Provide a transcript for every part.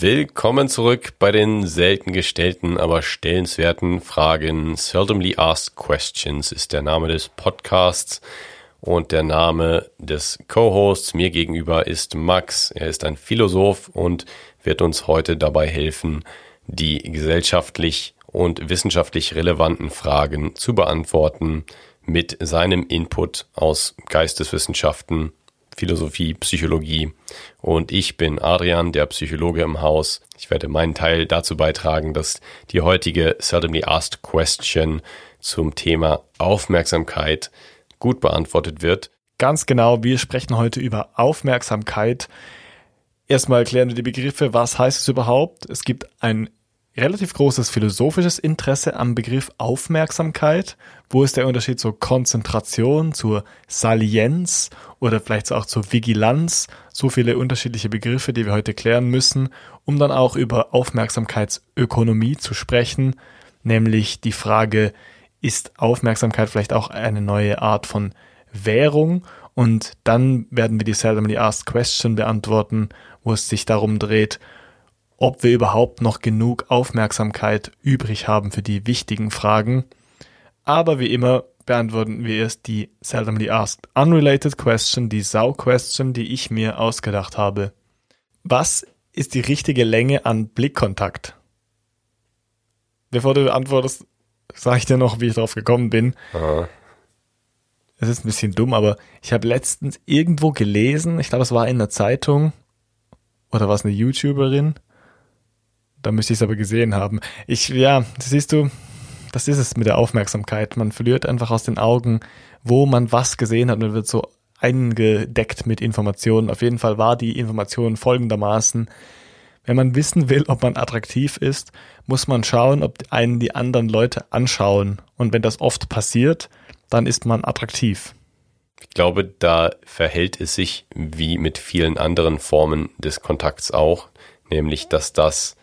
Willkommen zurück bei den selten gestellten, aber stellenswerten Fragen. Seldomly Asked Questions ist der Name des Podcasts und der Name des Co-Hosts mir gegenüber ist Max. Er ist ein Philosoph und wird uns heute dabei helfen, die gesellschaftlich und wissenschaftlich relevanten Fragen zu beantworten mit seinem Input aus Geisteswissenschaften, Philosophie, Psychologie. Und ich bin Adrian, der Psychologe im Haus. Ich werde meinen Teil dazu beitragen, dass die heutige Seldomly Asked Question zum Thema Aufmerksamkeit gut beantwortet wird. Ganz genau, wir sprechen heute über Aufmerksamkeit. Erstmal klären wir die Begriffe, was heißt es überhaupt? Es gibt ein relativ großes philosophisches Interesse am Begriff Aufmerksamkeit. Wo ist der Unterschied zur Konzentration, zur Salienz oder vielleicht auch zur Vigilanz? So viele unterschiedliche Begriffe, die wir heute klären müssen, um dann auch über Aufmerksamkeitsökonomie zu sprechen, nämlich die Frage, ist Aufmerksamkeit vielleicht auch eine neue Art von Währung? Und dann werden wir die Seldomly Asked Question beantworten, wo es sich darum dreht, ob wir überhaupt noch genug Aufmerksamkeit übrig haben für die wichtigen Fragen. Aber wie immer beantworten wir erst die seldomly asked unrelated question, die Sau-Question, die ich mir ausgedacht habe. Was ist die richtige Länge an Blickkontakt? Bevor du antwortest, sage ich dir noch, wie ich drauf gekommen bin. Aha. Es ist ein bisschen dumm, aber ich habe letztens irgendwo gelesen, ich glaube, es war in der Zeitung oder war es eine YouTuberin, da müsste ich es aber gesehen haben. Ich, ja, siehst du, das ist es mit der Aufmerksamkeit. Man verliert einfach aus den Augen, wo man was gesehen hat und wird so eingedeckt mit Informationen. Auf jeden Fall war die Information folgendermaßen. Wenn man wissen will, ob man attraktiv ist, muss man schauen, ob einen die anderen Leute anschauen. Und wenn das oft passiert, dann ist man attraktiv. Ich glaube, da verhält es sich wie mit vielen anderen Formen des Kontakts auch, nämlich dass das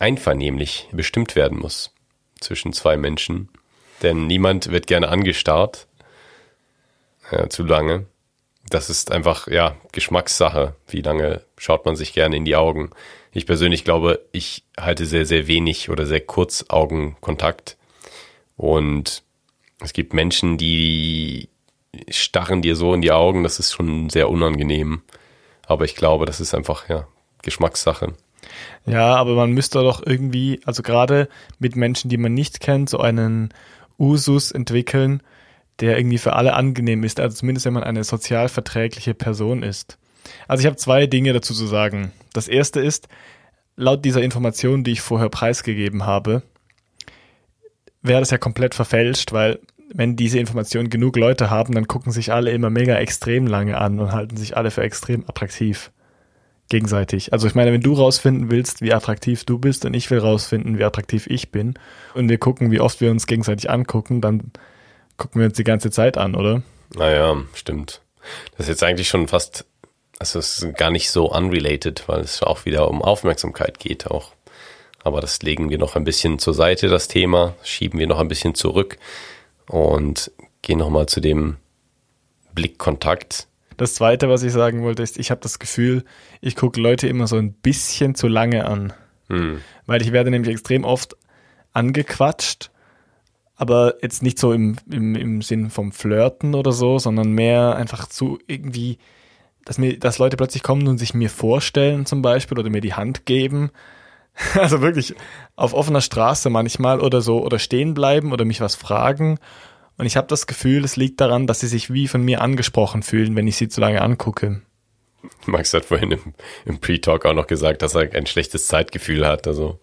einvernehmlich bestimmt werden muss zwischen zwei Menschen. Denn niemand wird gerne angestarrt. Ja, zu lange. Das ist einfach, ja, Geschmackssache. Wie lange schaut man sich gerne in die Augen? Ich persönlich glaube, ich halte sehr, sehr wenig oder sehr kurz Augenkontakt. Und es gibt Menschen, die starren dir so in die Augen. Das ist schon sehr unangenehm. Aber ich glaube, das ist einfach, ja, Geschmackssache. Ja, aber man müsste doch irgendwie, also gerade mit Menschen, die man nicht kennt, so einen Usus entwickeln, der irgendwie für alle angenehm ist, also zumindest wenn man eine sozial verträgliche Person ist. Also ich habe zwei Dinge dazu zu sagen. Das erste ist, laut dieser Information, die ich vorher preisgegeben habe, wäre das ja komplett verfälscht, weil wenn diese Information genug Leute haben, dann gucken sich alle immer mega extrem lange an und halten sich alle für extrem attraktiv gegenseitig. Also ich meine, wenn du rausfinden willst, wie attraktiv du bist und ich will rausfinden, wie attraktiv ich bin und wir gucken, wie oft wir uns gegenseitig angucken, dann gucken wir uns die ganze Zeit an, oder? Naja, stimmt. Das ist jetzt eigentlich schon fast, also es ist gar nicht so unrelated, weil es auch wieder um Aufmerksamkeit geht auch. Aber das legen wir noch ein bisschen zur Seite, das Thema, schieben wir noch ein bisschen zurück und gehen nochmal zu dem Blickkontakt, das Zweite, was ich sagen wollte, ist, ich habe das Gefühl, ich gucke Leute immer so ein bisschen zu lange an. Hm. Weil ich werde nämlich extrem oft angequatscht, aber jetzt nicht so im, im, im Sinn vom Flirten oder so, sondern mehr einfach zu irgendwie, dass mir, dass Leute plötzlich kommen und sich mir vorstellen zum Beispiel oder mir die Hand geben. Also wirklich auf offener Straße manchmal oder so oder stehen bleiben oder mich was fragen und ich habe das Gefühl, es liegt daran, dass sie sich wie von mir angesprochen fühlen, wenn ich sie zu lange angucke. Max hat vorhin im, im Pre-Talk auch noch gesagt, dass er ein schlechtes Zeitgefühl hat. Also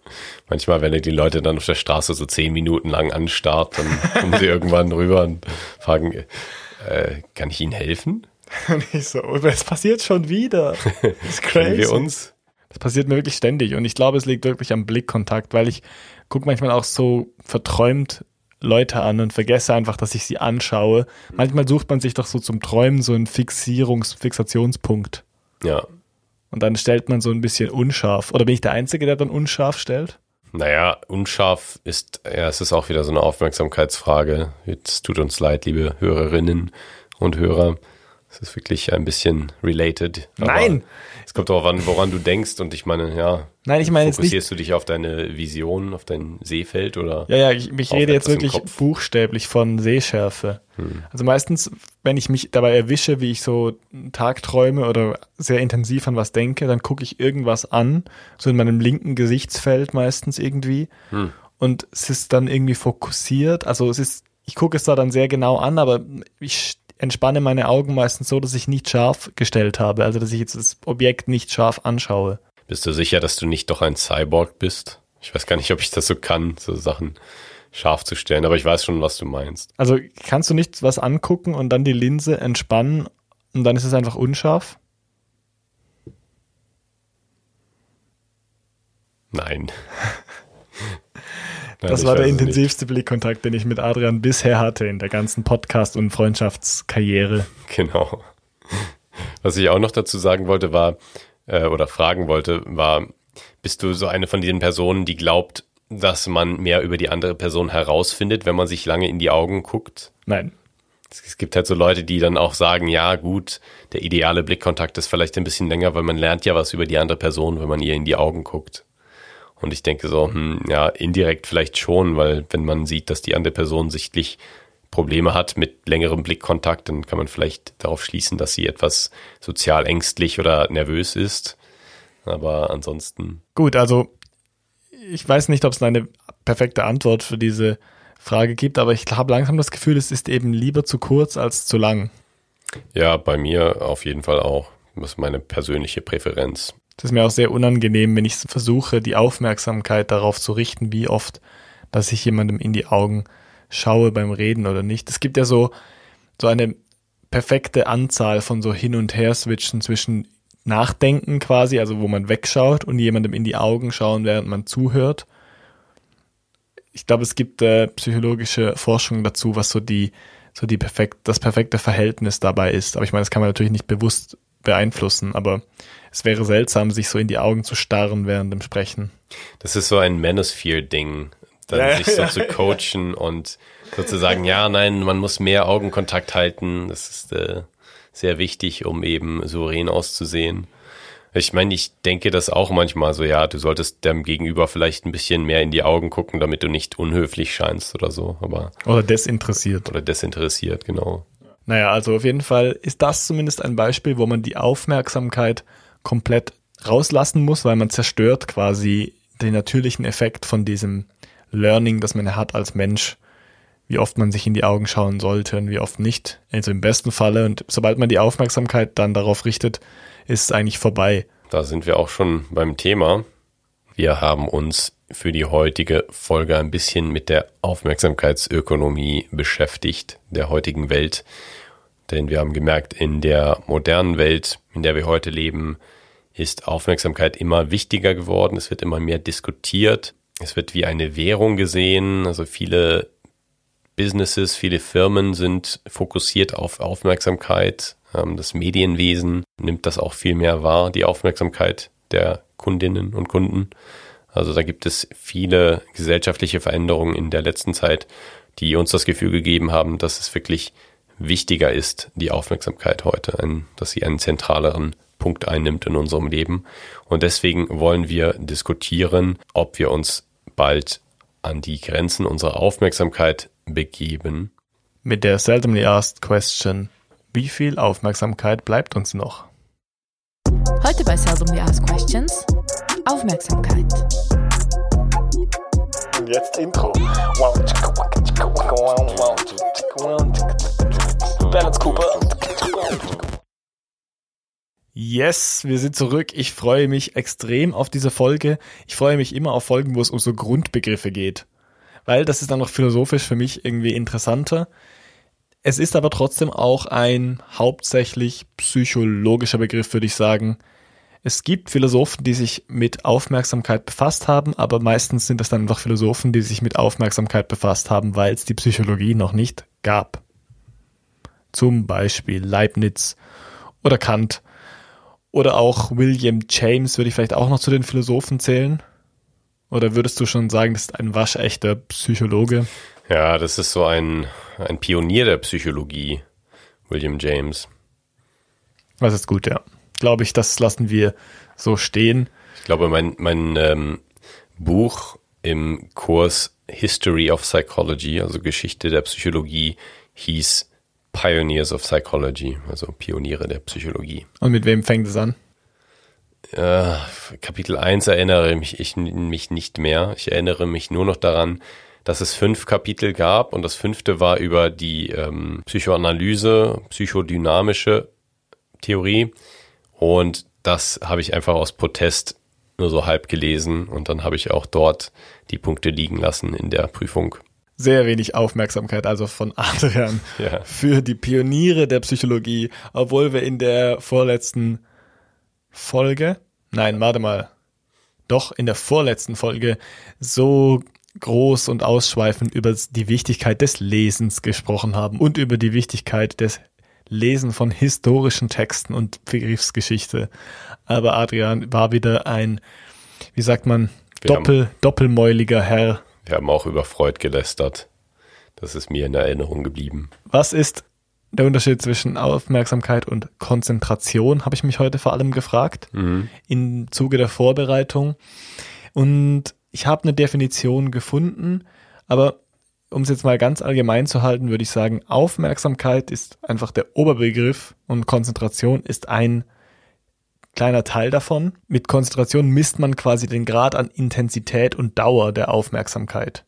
manchmal, wenn er die Leute dann auf der Straße so zehn Minuten lang anstarrt, dann kommen sie irgendwann rüber und fragen, äh, kann ich Ihnen helfen? Nicht so, es passiert schon wieder. Das ist crazy. wir uns? Das passiert mir wirklich ständig und ich glaube, es liegt wirklich am Blickkontakt, weil ich gucke manchmal auch so verträumt Leute an und vergesse einfach, dass ich sie anschaue. Manchmal sucht man sich doch so zum Träumen so einen Fixierungs-, Fixationspunkt. Ja. Und dann stellt man so ein bisschen unscharf. Oder bin ich der Einzige, der dann unscharf stellt? Naja, unscharf ist, ja, es ist auch wieder so eine Aufmerksamkeitsfrage. Jetzt tut uns leid, liebe Hörerinnen und Hörer. Es Es ist wirklich ein bisschen related. Nein! Kommt darauf an, woran du denkst. Und ich meine, ja. Nein, ich meine jetzt nicht. Fokussierst du dich auf deine Vision, auf dein Sehfeld oder? Ja, ja, ich, ich rede jetzt wirklich buchstäblich von Sehschärfe. Hm. Also meistens, wenn ich mich dabei erwische, wie ich so Tagträume oder sehr intensiv an was denke, dann gucke ich irgendwas an, so in meinem linken Gesichtsfeld meistens irgendwie. Hm. Und es ist dann irgendwie fokussiert. Also es ist, ich gucke es da dann sehr genau an, aber ich entspanne meine Augen meistens so, dass ich nicht scharf gestellt habe, also dass ich jetzt das Objekt nicht scharf anschaue. Bist du sicher, dass du nicht doch ein Cyborg bist? Ich weiß gar nicht, ob ich das so kann, so Sachen scharf zu stellen, aber ich weiß schon, was du meinst. Also kannst du nicht was angucken und dann die Linse entspannen und dann ist es einfach unscharf? Nein. Nein, das war der intensivste nicht. Blickkontakt, den ich mit Adrian bisher hatte in der ganzen Podcast- und Freundschaftskarriere. Genau. Was ich auch noch dazu sagen wollte, war, äh, oder fragen wollte, war, bist du so eine von diesen Personen, die glaubt, dass man mehr über die andere Person herausfindet, wenn man sich lange in die Augen guckt? Nein. Es gibt halt so Leute, die dann auch sagen, ja gut, der ideale Blickkontakt ist vielleicht ein bisschen länger, weil man lernt ja was über die andere Person, wenn man ihr in die Augen guckt. Und ich denke so, hm, ja, indirekt vielleicht schon, weil wenn man sieht, dass die andere Person sichtlich Probleme hat mit längerem Blickkontakt, dann kann man vielleicht darauf schließen, dass sie etwas sozial ängstlich oder nervös ist. Aber ansonsten. Gut, also ich weiß nicht, ob es eine perfekte Antwort für diese Frage gibt, aber ich habe langsam das Gefühl, es ist eben lieber zu kurz als zu lang. Ja, bei mir auf jeden Fall auch. Das ist meine persönliche Präferenz. Das ist mir auch sehr unangenehm, wenn ich versuche, die Aufmerksamkeit darauf zu richten, wie oft, dass ich jemandem in die Augen schaue beim Reden oder nicht. Es gibt ja so, so eine perfekte Anzahl von so Hin- und Her-Switchen zwischen Nachdenken quasi, also wo man wegschaut und jemandem in die Augen schauen, während man zuhört. Ich glaube, es gibt äh, psychologische Forschung dazu, was so die, so die perfekt, das perfekte Verhältnis dabei ist. Aber ich meine, das kann man natürlich nicht bewusst beeinflussen, aber es wäre seltsam, sich so in die Augen zu starren während dem Sprechen. Das ist so ein Manosphere-Ding, dann ja, sich so ja, zu coachen ja. und sozusagen, ja, nein, man muss mehr Augenkontakt halten. Das ist äh, sehr wichtig, um eben souverän auszusehen. Ich meine, ich denke das auch manchmal so, ja, du solltest dem Gegenüber vielleicht ein bisschen mehr in die Augen gucken, damit du nicht unhöflich scheinst oder so, aber. Oder desinteressiert. Oder desinteressiert, genau. Naja, also auf jeden Fall ist das zumindest ein Beispiel, wo man die Aufmerksamkeit komplett rauslassen muss, weil man zerstört quasi den natürlichen Effekt von diesem Learning, das man hat als Mensch, wie oft man sich in die Augen schauen sollte und wie oft nicht. Also im besten Falle. Und sobald man die Aufmerksamkeit dann darauf richtet, ist es eigentlich vorbei. Da sind wir auch schon beim Thema. Wir haben uns für die heutige Folge ein bisschen mit der Aufmerksamkeitsökonomie beschäftigt, der heutigen Welt. Denn wir haben gemerkt, in der modernen Welt, in der wir heute leben, ist Aufmerksamkeit immer wichtiger geworden. Es wird immer mehr diskutiert. Es wird wie eine Währung gesehen. Also viele Businesses, viele Firmen sind fokussiert auf Aufmerksamkeit. Ähm, das Medienwesen nimmt das auch viel mehr wahr, die Aufmerksamkeit der Kundinnen und Kunden. Also da gibt es viele gesellschaftliche Veränderungen in der letzten Zeit, die uns das Gefühl gegeben haben, dass es wirklich wichtiger ist, die Aufmerksamkeit heute, ein, dass sie einen zentraleren Punkt einnimmt in unserem Leben. Und deswegen wollen wir diskutieren, ob wir uns bald an die Grenzen unserer Aufmerksamkeit begeben. Mit der seldomly asked question, wie viel Aufmerksamkeit bleibt uns noch? Heute bei Seldomly Asked Questions Aufmerksamkeit. Und jetzt Intro. Balance Cooper. Yes, wir sind zurück. Ich freue mich extrem auf diese Folge. Ich freue mich immer auf Folgen, wo es um so Grundbegriffe geht. Weil das ist dann noch philosophisch für mich irgendwie interessanter. Es ist aber trotzdem auch ein hauptsächlich psychologischer Begriff, würde ich sagen. Es gibt Philosophen, die sich mit Aufmerksamkeit befasst haben, aber meistens sind es dann einfach Philosophen, die sich mit Aufmerksamkeit befasst haben, weil es die Psychologie noch nicht gab. Zum Beispiel Leibniz oder Kant oder auch William James würde ich vielleicht auch noch zu den Philosophen zählen. Oder würdest du schon sagen, das ist ein waschechter Psychologe? Ja, das ist so ein, ein Pionier der Psychologie, William James. Das ist gut, ja. Glaube ich, das lassen wir so stehen. Ich glaube, mein, mein ähm, Buch im Kurs History of Psychology, also Geschichte der Psychologie, hieß Pioneers of Psychology, also Pioniere der Psychologie. Und mit wem fängt es an? Äh, Kapitel 1 erinnere mich, ich, mich nicht mehr. Ich erinnere mich nur noch daran, dass es fünf Kapitel gab und das fünfte war über die ähm, Psychoanalyse, psychodynamische Theorie und das habe ich einfach aus Protest nur so halb gelesen und dann habe ich auch dort die Punkte liegen lassen in der Prüfung. Sehr wenig Aufmerksamkeit also von Adrian ja. für die Pioniere der Psychologie, obwohl wir in der vorletzten Folge, nein, warte mal, doch in der vorletzten Folge so groß und ausschweifend über die Wichtigkeit des Lesens gesprochen haben und über die Wichtigkeit des Lesen von historischen Texten und Begriffsgeschichte. Aber Adrian war wieder ein, wie sagt man, Doppel, doppelmäuliger Herr. Wir haben auch über Freud gelästert. Das ist mir in Erinnerung geblieben. Was ist der Unterschied zwischen Aufmerksamkeit und Konzentration, habe ich mich heute vor allem gefragt, mhm. im Zuge der Vorbereitung. Und ich habe eine Definition gefunden, aber um es jetzt mal ganz allgemein zu halten, würde ich sagen, Aufmerksamkeit ist einfach der Oberbegriff und Konzentration ist ein kleiner Teil davon. Mit Konzentration misst man quasi den Grad an Intensität und Dauer der Aufmerksamkeit.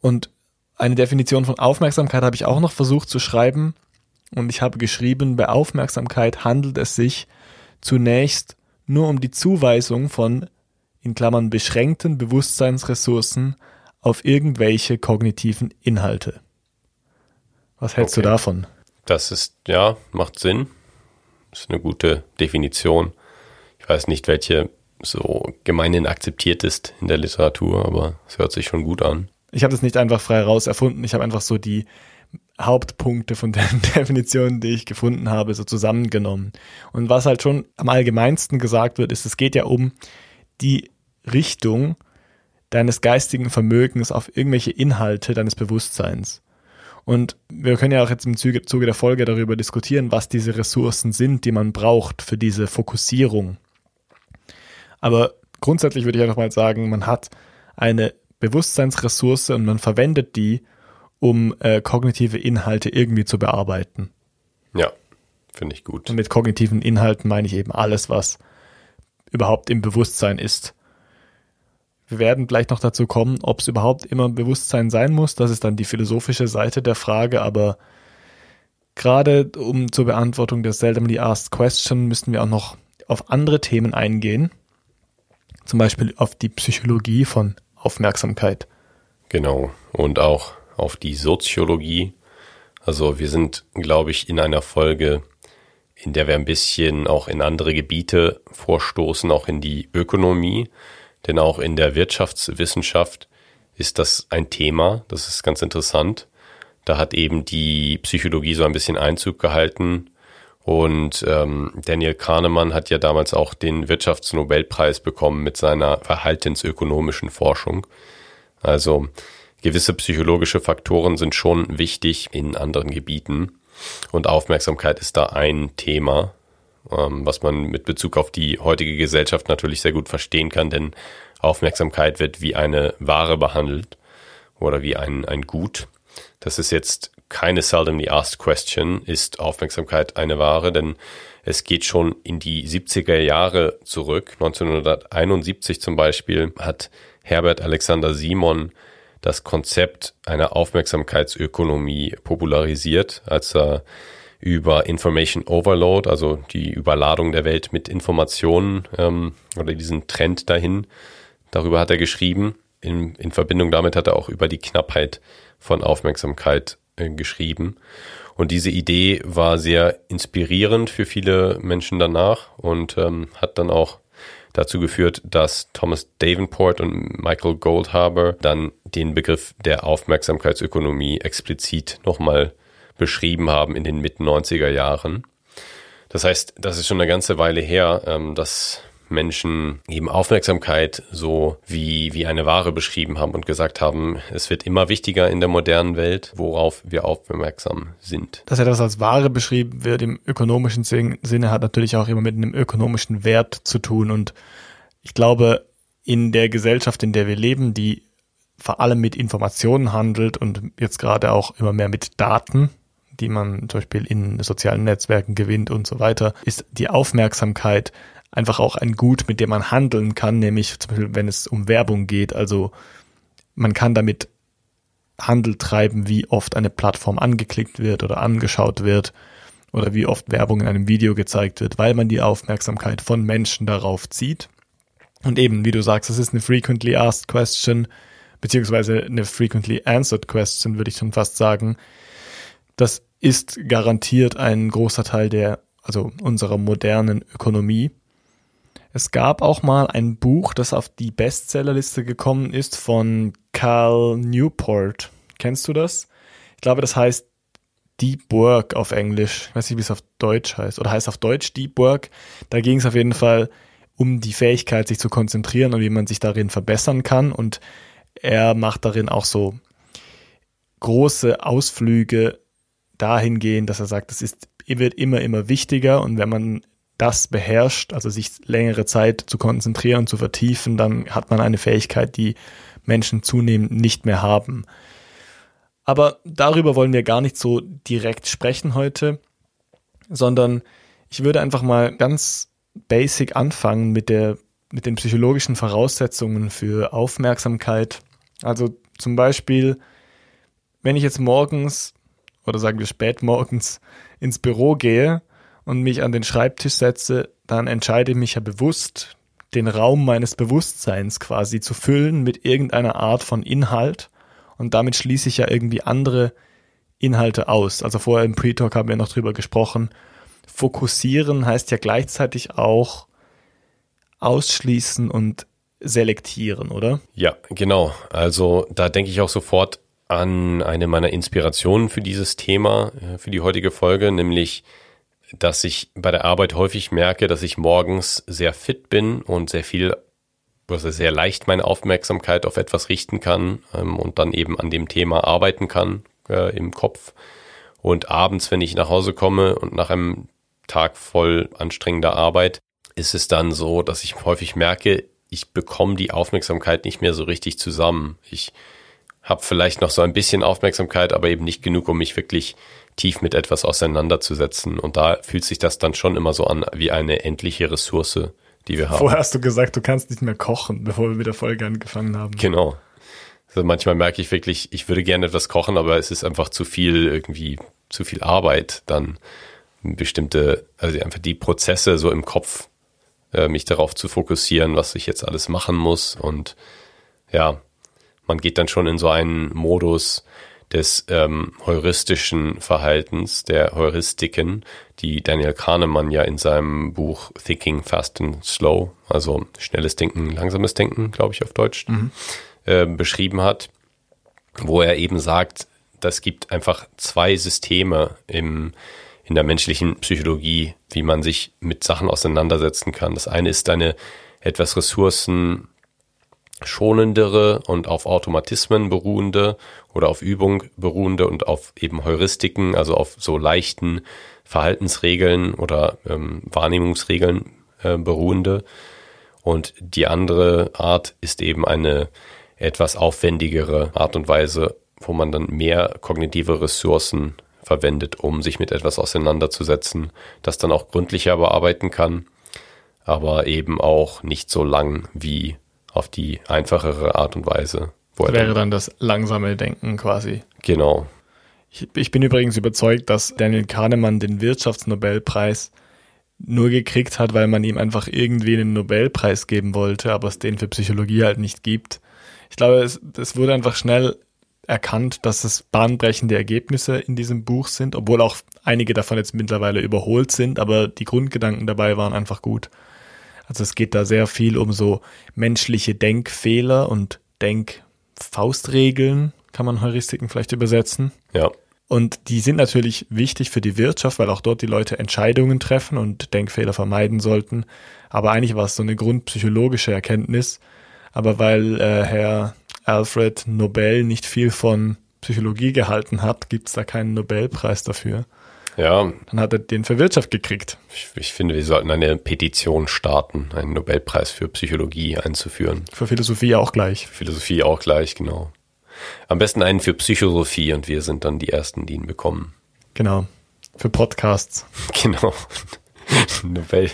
Und eine Definition von Aufmerksamkeit habe ich auch noch versucht zu schreiben. Und ich habe geschrieben, bei Aufmerksamkeit handelt es sich zunächst nur um die Zuweisung von, in Klammern, beschränkten Bewusstseinsressourcen auf irgendwelche kognitiven Inhalte. Was hältst okay. du davon? Das ist, ja, macht Sinn. Ist eine gute Definition. Ich weiß nicht, welche so gemeinhin akzeptiert ist in der Literatur, aber es hört sich schon gut an. Ich habe das nicht einfach frei raus erfunden. Ich habe einfach so die Hauptpunkte von der Definition, die ich gefunden habe, so zusammengenommen. Und was halt schon am allgemeinsten gesagt wird, ist, es geht ja um die Richtung deines geistigen Vermögens auf irgendwelche Inhalte deines Bewusstseins. Und wir können ja auch jetzt im Zuge, Zuge der Folge darüber diskutieren, was diese Ressourcen sind, die man braucht für diese Fokussierung. Aber grundsätzlich würde ich einfach mal sagen, man hat eine Bewusstseinsressource und man verwendet die, um äh, kognitive Inhalte irgendwie zu bearbeiten. Ja, finde ich gut. Und mit kognitiven Inhalten meine ich eben alles, was überhaupt im Bewusstsein ist. Wir werden gleich noch dazu kommen, ob es überhaupt immer Bewusstsein sein muss. Das ist dann die philosophische Seite der Frage, aber gerade um zur Beantwortung der seldomly asked question müssen wir auch noch auf andere Themen eingehen. Zum Beispiel auf die Psychologie von Aufmerksamkeit. Genau. Und auch auf die Soziologie. Also wir sind, glaube ich, in einer Folge, in der wir ein bisschen auch in andere Gebiete vorstoßen, auch in die Ökonomie. Denn auch in der Wirtschaftswissenschaft ist das ein Thema. Das ist ganz interessant. Da hat eben die Psychologie so ein bisschen Einzug gehalten und ähm, Daniel Kahnemann hat ja damals auch den Wirtschaftsnobelpreis bekommen mit seiner verhaltensökonomischen Forschung. Also gewisse psychologische Faktoren sind schon wichtig in anderen Gebieten. Und Aufmerksamkeit ist da ein Thema, was man mit Bezug auf die heutige Gesellschaft natürlich sehr gut verstehen kann, denn Aufmerksamkeit wird wie eine Ware behandelt oder wie ein, ein Gut. Das ist jetzt keine seldomly asked question, ist Aufmerksamkeit eine Ware, denn es geht schon in die 70er Jahre zurück. 1971 zum Beispiel hat Herbert Alexander Simon das Konzept einer Aufmerksamkeitsökonomie popularisiert, als er über Information Overload, also die Überladung der Welt mit Informationen ähm, oder diesen Trend dahin, darüber hat er geschrieben. In, in Verbindung damit hat er auch über die Knappheit von Aufmerksamkeit äh, geschrieben. Und diese Idee war sehr inspirierend für viele Menschen danach und ähm, hat dann auch dazu geführt, dass Thomas Davenport und Michael Goldhaber dann den Begriff der Aufmerksamkeitsökonomie explizit nochmal beschrieben haben in den Mitte 90er Jahren. Das heißt, das ist schon eine ganze Weile her, ähm, dass Menschen eben Aufmerksamkeit so wie, wie eine Ware beschrieben haben und gesagt haben, es wird immer wichtiger in der modernen Welt, worauf wir aufmerksam sind. Dass etwas als Ware beschrieben wird im ökonomischen Sinne hat natürlich auch immer mit einem ökonomischen Wert zu tun und ich glaube, in der Gesellschaft, in der wir leben, die vor allem mit Informationen handelt und jetzt gerade auch immer mehr mit Daten, die man zum Beispiel in sozialen Netzwerken gewinnt und so weiter, ist die Aufmerksamkeit einfach auch ein Gut, mit dem man handeln kann, nämlich zum Beispiel, wenn es um Werbung geht. Also man kann damit Handel treiben, wie oft eine Plattform angeklickt wird oder angeschaut wird oder wie oft Werbung in einem Video gezeigt wird, weil man die Aufmerksamkeit von Menschen darauf zieht. Und eben, wie du sagst, es ist eine frequently asked question, beziehungsweise eine frequently answered question, würde ich schon fast sagen. Das ist garantiert ein großer Teil der, also unserer modernen Ökonomie. Es gab auch mal ein Buch, das auf die Bestsellerliste gekommen ist von Cal Newport. Kennst du das? Ich glaube, das heißt Deep Work auf Englisch. Ich weiß nicht, wie es auf Deutsch heißt. Oder heißt auf Deutsch Deep Work. Da ging es auf jeden Fall um die Fähigkeit, sich zu konzentrieren und wie man sich darin verbessern kann. Und er macht darin auch so große Ausflüge dahingehend, dass er sagt, es ist, wird immer, immer wichtiger und wenn man das beherrscht, also sich längere Zeit zu konzentrieren zu vertiefen, dann hat man eine Fähigkeit, die Menschen zunehmend nicht mehr haben. Aber darüber wollen wir gar nicht so direkt sprechen heute, sondern ich würde einfach mal ganz basic anfangen mit der, mit den psychologischen Voraussetzungen für Aufmerksamkeit. Also zum Beispiel, wenn ich jetzt morgens oder sagen wir spät morgens ins Büro gehe und mich an den Schreibtisch setze, dann entscheide ich mich ja bewusst, den Raum meines Bewusstseins quasi zu füllen mit irgendeiner Art von Inhalt und damit schließe ich ja irgendwie andere Inhalte aus. Also vorher im Pre-Talk haben wir noch drüber gesprochen. Fokussieren heißt ja gleichzeitig auch ausschließen und selektieren, oder? Ja, genau. Also da denke ich auch sofort an eine meiner Inspirationen für dieses Thema, äh, für die heutige Folge, nämlich dass ich bei der Arbeit häufig merke, dass ich morgens sehr fit bin und sehr viel, also sehr leicht meine Aufmerksamkeit auf etwas richten kann ähm, und dann eben an dem Thema arbeiten kann äh, im Kopf. Und abends, wenn ich nach Hause komme und nach einem Tag voll anstrengender Arbeit, ist es dann so, dass ich häufig merke, ich bekomme die Aufmerksamkeit nicht mehr so richtig zusammen. Ich habe vielleicht noch so ein bisschen Aufmerksamkeit, aber eben nicht genug, um mich wirklich tief mit etwas auseinanderzusetzen. Und da fühlt sich das dann schon immer so an wie eine endliche Ressource, die wir haben. Vorher hast du gesagt, du kannst nicht mehr kochen, bevor wir mit der Folge angefangen haben. Genau. Also manchmal merke ich wirklich, ich würde gerne etwas kochen, aber es ist einfach zu viel irgendwie, zu viel Arbeit, dann bestimmte, also einfach die Prozesse so im Kopf, äh, mich darauf zu fokussieren, was ich jetzt alles machen muss. Und ja, man geht dann schon in so einen Modus, des ähm, heuristischen Verhaltens, der Heuristiken, die Daniel Kahnemann ja in seinem Buch Thinking Fast and Slow, also schnelles Denken, langsames Denken, glaube ich auf Deutsch, mhm. äh, beschrieben hat, wo er eben sagt, das gibt einfach zwei Systeme im, in der menschlichen Psychologie, wie man sich mit Sachen auseinandersetzen kann. Das eine ist eine etwas ressourcen schonendere und auf Automatismen beruhende oder auf Übung beruhende und auf eben Heuristiken, also auf so leichten Verhaltensregeln oder ähm, Wahrnehmungsregeln äh, beruhende. Und die andere Art ist eben eine etwas aufwendigere Art und Weise, wo man dann mehr kognitive Ressourcen verwendet, um sich mit etwas auseinanderzusetzen, das dann auch gründlicher bearbeiten kann, aber eben auch nicht so lang wie auf die einfachere Art und Weise. Das wäre dann das langsame Denken quasi. Genau. Ich, ich bin übrigens überzeugt, dass Daniel Kahnemann den Wirtschaftsnobelpreis nur gekriegt hat, weil man ihm einfach irgendwie einen Nobelpreis geben wollte, aber es den für Psychologie halt nicht gibt. Ich glaube, es, es wurde einfach schnell erkannt, dass es bahnbrechende Ergebnisse in diesem Buch sind, obwohl auch einige davon jetzt mittlerweile überholt sind, aber die Grundgedanken dabei waren einfach gut. Also es geht da sehr viel um so menschliche Denkfehler und Denkfaustregeln, kann man Heuristiken vielleicht übersetzen. Ja. Und die sind natürlich wichtig für die Wirtschaft, weil auch dort die Leute Entscheidungen treffen und Denkfehler vermeiden sollten. Aber eigentlich war es so eine grundpsychologische Erkenntnis. Aber weil äh, Herr Alfred Nobel nicht viel von Psychologie gehalten hat, gibt es da keinen Nobelpreis dafür. Ja. Dann hat er den für Wirtschaft gekriegt. Ich, ich, finde, wir sollten eine Petition starten, einen Nobelpreis für Psychologie einzuführen. Für Philosophie auch gleich. Für Philosophie auch gleich, genau. Am besten einen für Psychosophie und wir sind dann die Ersten, die ihn bekommen. Genau. Für Podcasts. Genau. Nobel,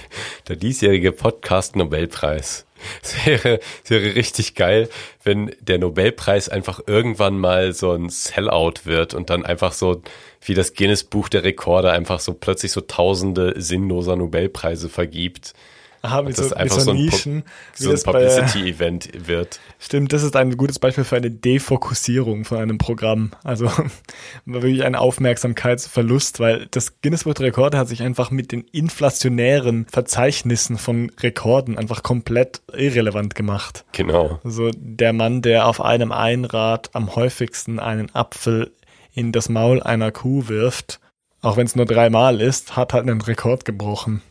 der diesjährige Podcast-Nobelpreis. Es wäre, es wäre richtig geil, wenn der Nobelpreis einfach irgendwann mal so ein Sellout wird und dann einfach so wie das Guinness Buch der Rekorde einfach so plötzlich so tausende sinnloser Nobelpreise vergibt. Aha, das so, einfach so, ein, Nischen. Pu so ein Publicity-Event wird. Stimmt, das ist ein gutes Beispiel für eine Defokussierung von einem Programm. Also wirklich ein Aufmerksamkeitsverlust, weil das Guinness Buch der Rekorde hat sich einfach mit den inflationären Verzeichnissen von Rekorden einfach komplett irrelevant gemacht. Genau. Also der Mann, der auf einem Einrad am häufigsten einen Apfel in das Maul einer Kuh wirft, auch wenn es nur dreimal ist, hat halt einen Rekord gebrochen.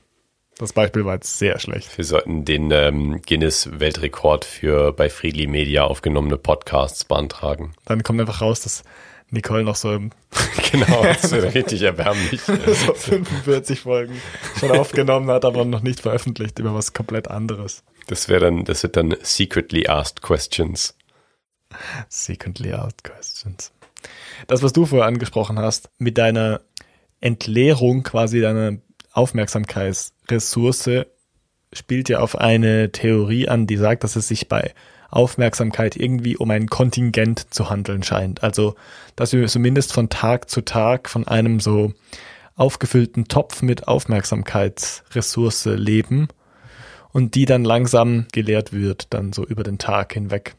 Das Beispiel war jetzt sehr schlecht. Wir sollten den ähm, Guinness-Weltrekord für bei Freely Media aufgenommene Podcasts beantragen. Dann kommt einfach raus, dass Nicole noch so im genau, das wird richtig erbärmlich. so 45 Folgen schon aufgenommen hat, aber noch nicht veröffentlicht über was komplett anderes. Das wäre dann, das wird dann secretly asked questions. Secretly asked questions. Das, was du vorher angesprochen hast, mit deiner Entleerung quasi deiner Aufmerksamkeitsressource spielt ja auf eine Theorie an, die sagt, dass es sich bei Aufmerksamkeit irgendwie um ein Kontingent zu handeln scheint. Also, dass wir zumindest von Tag zu Tag von einem so aufgefüllten Topf mit Aufmerksamkeitsressource leben und die dann langsam geleert wird, dann so über den Tag hinweg.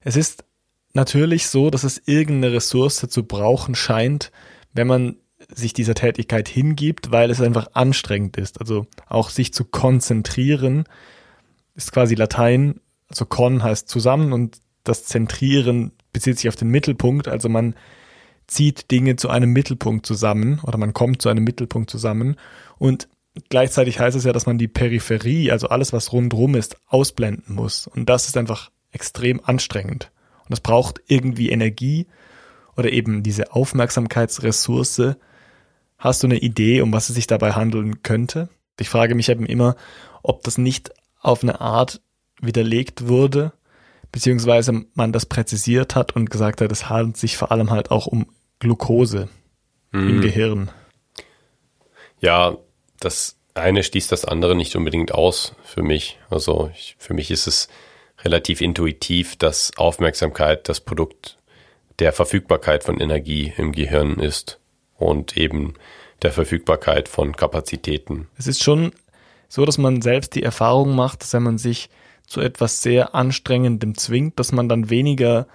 Es ist natürlich so, dass es irgendeine Ressource zu brauchen scheint, wenn man sich dieser Tätigkeit hingibt, weil es einfach anstrengend ist. Also auch sich zu konzentrieren ist quasi Latein, also con heißt zusammen und das Zentrieren bezieht sich auf den Mittelpunkt, also man zieht Dinge zu einem Mittelpunkt zusammen oder man kommt zu einem Mittelpunkt zusammen und gleichzeitig heißt es ja, dass man die Peripherie, also alles, was rundrum ist, ausblenden muss und das ist einfach extrem anstrengend und das braucht irgendwie Energie oder eben diese Aufmerksamkeitsressource. Hast du eine Idee, um was es sich dabei handeln könnte? Ich frage mich eben immer, ob das nicht auf eine Art widerlegt wurde, beziehungsweise man das präzisiert hat und gesagt hat, es handelt sich vor allem halt auch um Glucose mhm. im Gehirn. Ja, das eine schließt das andere nicht unbedingt aus für mich. Also ich, für mich ist es relativ intuitiv, dass Aufmerksamkeit das Produkt der Verfügbarkeit von Energie im Gehirn ist und eben der Verfügbarkeit von Kapazitäten. Es ist schon so, dass man selbst die Erfahrung macht, dass wenn man sich zu etwas sehr Anstrengendem zwingt, dass man dann weniger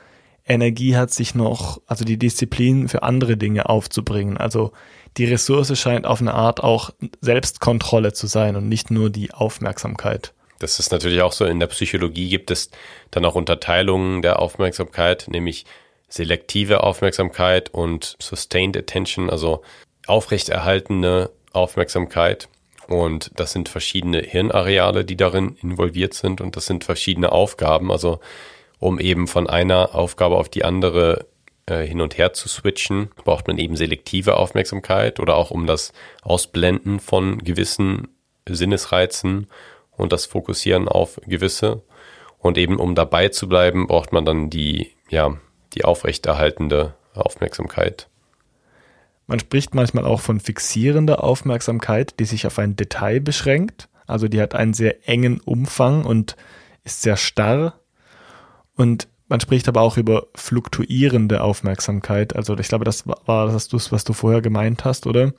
Energie hat, sich noch, also die Disziplin für andere Dinge aufzubringen. Also die Ressource scheint auf eine Art auch Selbstkontrolle zu sein und nicht nur die Aufmerksamkeit. Das ist natürlich auch so. In der Psychologie gibt es dann auch Unterteilungen der Aufmerksamkeit, nämlich selektive Aufmerksamkeit und sustained attention, also aufrechterhaltene Aufmerksamkeit. Und das sind verschiedene Hirnareale, die darin involviert sind. Und das sind verschiedene Aufgaben. Also um eben von einer Aufgabe auf die andere äh, hin und her zu switchen, braucht man eben selektive Aufmerksamkeit oder auch um das Ausblenden von gewissen Sinnesreizen und das Fokussieren auf gewisse. Und eben um dabei zu bleiben, braucht man dann die, ja, die aufrechterhaltende Aufmerksamkeit. Man spricht manchmal auch von fixierender Aufmerksamkeit, die sich auf ein Detail beschränkt. Also die hat einen sehr engen Umfang und ist sehr starr. Und man spricht aber auch über fluktuierende Aufmerksamkeit. Also ich glaube, das war das, was du vorher gemeint hast, oder?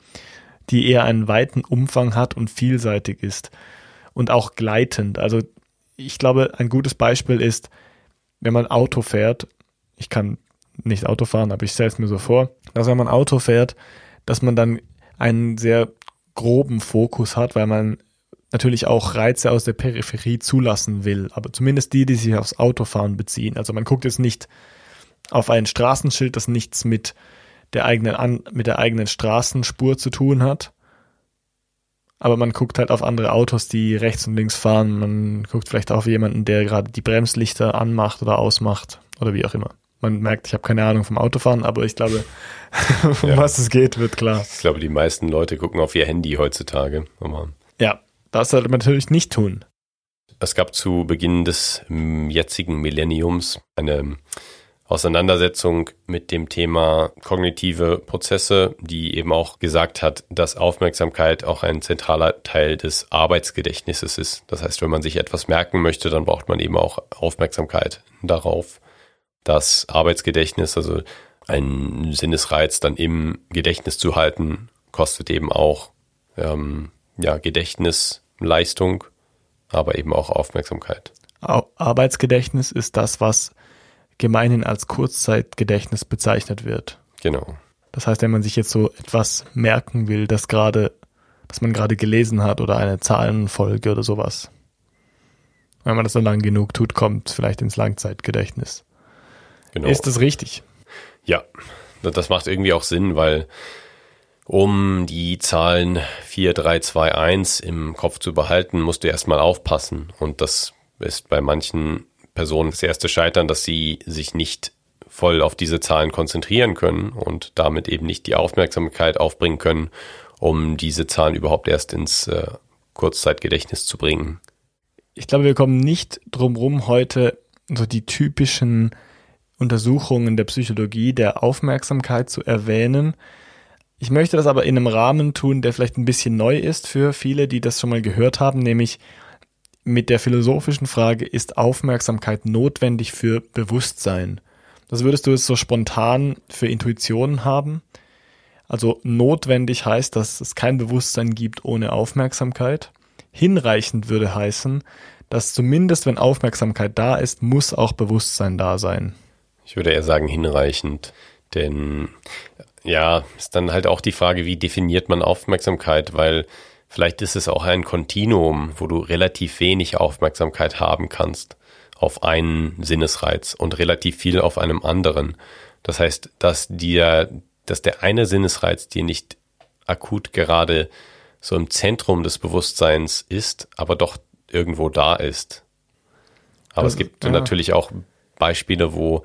Die eher einen weiten Umfang hat und vielseitig ist. Und auch gleitend. Also ich glaube, ein gutes Beispiel ist, wenn man Auto fährt ich kann nicht Auto fahren, aber ich stelle es mir so vor, dass wenn man Auto fährt, dass man dann einen sehr groben Fokus hat, weil man natürlich auch Reize aus der Peripherie zulassen will, aber zumindest die, die sich aufs Autofahren beziehen. Also man guckt jetzt nicht auf ein Straßenschild, das nichts mit der eigenen An mit der eigenen Straßenspur zu tun hat. Aber man guckt halt auf andere Autos, die rechts und links fahren. Man guckt vielleicht auf jemanden, der gerade die Bremslichter anmacht oder ausmacht oder wie auch immer. Man merkt, ich habe keine Ahnung vom Autofahren, aber ich glaube, um ja. was es geht, wird klar. Ich glaube, die meisten Leute gucken auf ihr Handy heutzutage. Aber ja, das sollte man natürlich nicht tun. Es gab zu Beginn des mm, jetzigen Millenniums eine Auseinandersetzung mit dem Thema kognitive Prozesse, die eben auch gesagt hat, dass Aufmerksamkeit auch ein zentraler Teil des Arbeitsgedächtnisses ist. Das heißt, wenn man sich etwas merken möchte, dann braucht man eben auch Aufmerksamkeit darauf. Das Arbeitsgedächtnis, also ein Sinnesreiz dann im Gedächtnis zu halten, kostet eben auch ähm, ja, Gedächtnisleistung, aber eben auch Aufmerksamkeit. Arbeitsgedächtnis ist das, was gemeinhin als Kurzzeitgedächtnis bezeichnet wird. Genau. Das heißt, wenn man sich jetzt so etwas merken will, das gerade, dass man gerade gelesen hat oder eine Zahlenfolge oder sowas. Wenn man das so lang genug tut, kommt vielleicht ins Langzeitgedächtnis. Genau. Ist das richtig? Ja, das macht irgendwie auch Sinn, weil um die Zahlen 4, 3, 2, 1 im Kopf zu behalten, musst du erstmal aufpassen. Und das ist bei manchen Personen das erste Scheitern, dass sie sich nicht voll auf diese Zahlen konzentrieren können und damit eben nicht die Aufmerksamkeit aufbringen können, um diese Zahlen überhaupt erst ins äh, Kurzzeitgedächtnis zu bringen. Ich glaube, wir kommen nicht drum rum, heute so die typischen Untersuchungen der Psychologie der Aufmerksamkeit zu erwähnen. Ich möchte das aber in einem Rahmen tun, der vielleicht ein bisschen neu ist für viele, die das schon mal gehört haben, nämlich mit der philosophischen Frage, ist Aufmerksamkeit notwendig für Bewusstsein? Das würdest du jetzt so spontan für Intuitionen haben? Also notwendig heißt, dass es kein Bewusstsein gibt ohne Aufmerksamkeit. Hinreichend würde heißen, dass zumindest wenn Aufmerksamkeit da ist, muss auch Bewusstsein da sein. Ich würde eher sagen hinreichend, denn ja, ist dann halt auch die Frage, wie definiert man Aufmerksamkeit, weil Vielleicht ist es auch ein Kontinuum, wo du relativ wenig Aufmerksamkeit haben kannst auf einen Sinnesreiz und relativ viel auf einem anderen. Das heißt, dass dir, dass der eine Sinnesreiz dir nicht akut gerade so im Zentrum des Bewusstseins ist, aber doch irgendwo da ist. Aber das, es gibt ja. natürlich auch Beispiele, wo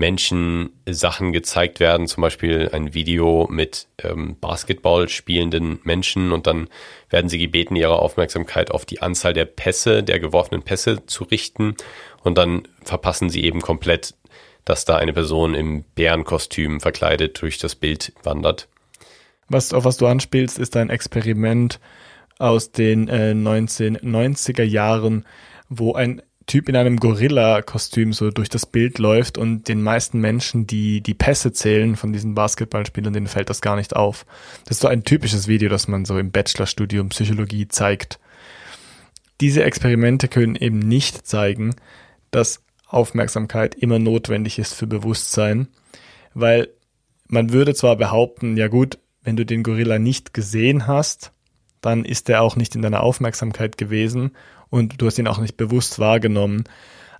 Menschen Sachen gezeigt werden, zum Beispiel ein Video mit ähm, Basketball spielenden Menschen und dann werden sie gebeten, ihre Aufmerksamkeit auf die Anzahl der Pässe, der geworfenen Pässe zu richten und dann verpassen sie eben komplett, dass da eine Person im Bärenkostüm verkleidet durch das Bild wandert. Was, auf was du anspielst, ist ein Experiment aus den äh, 1990er Jahren, wo ein Typ in einem Gorilla-Kostüm so durch das Bild läuft und den meisten Menschen, die die Pässe zählen von diesen Basketballspielern, denen fällt das gar nicht auf. Das ist so ein typisches Video, das man so im Bachelorstudium Psychologie zeigt. Diese Experimente können eben nicht zeigen, dass Aufmerksamkeit immer notwendig ist für Bewusstsein, weil man würde zwar behaupten, ja gut, wenn du den Gorilla nicht gesehen hast, dann ist er auch nicht in deiner Aufmerksamkeit gewesen und du hast ihn auch nicht bewusst wahrgenommen.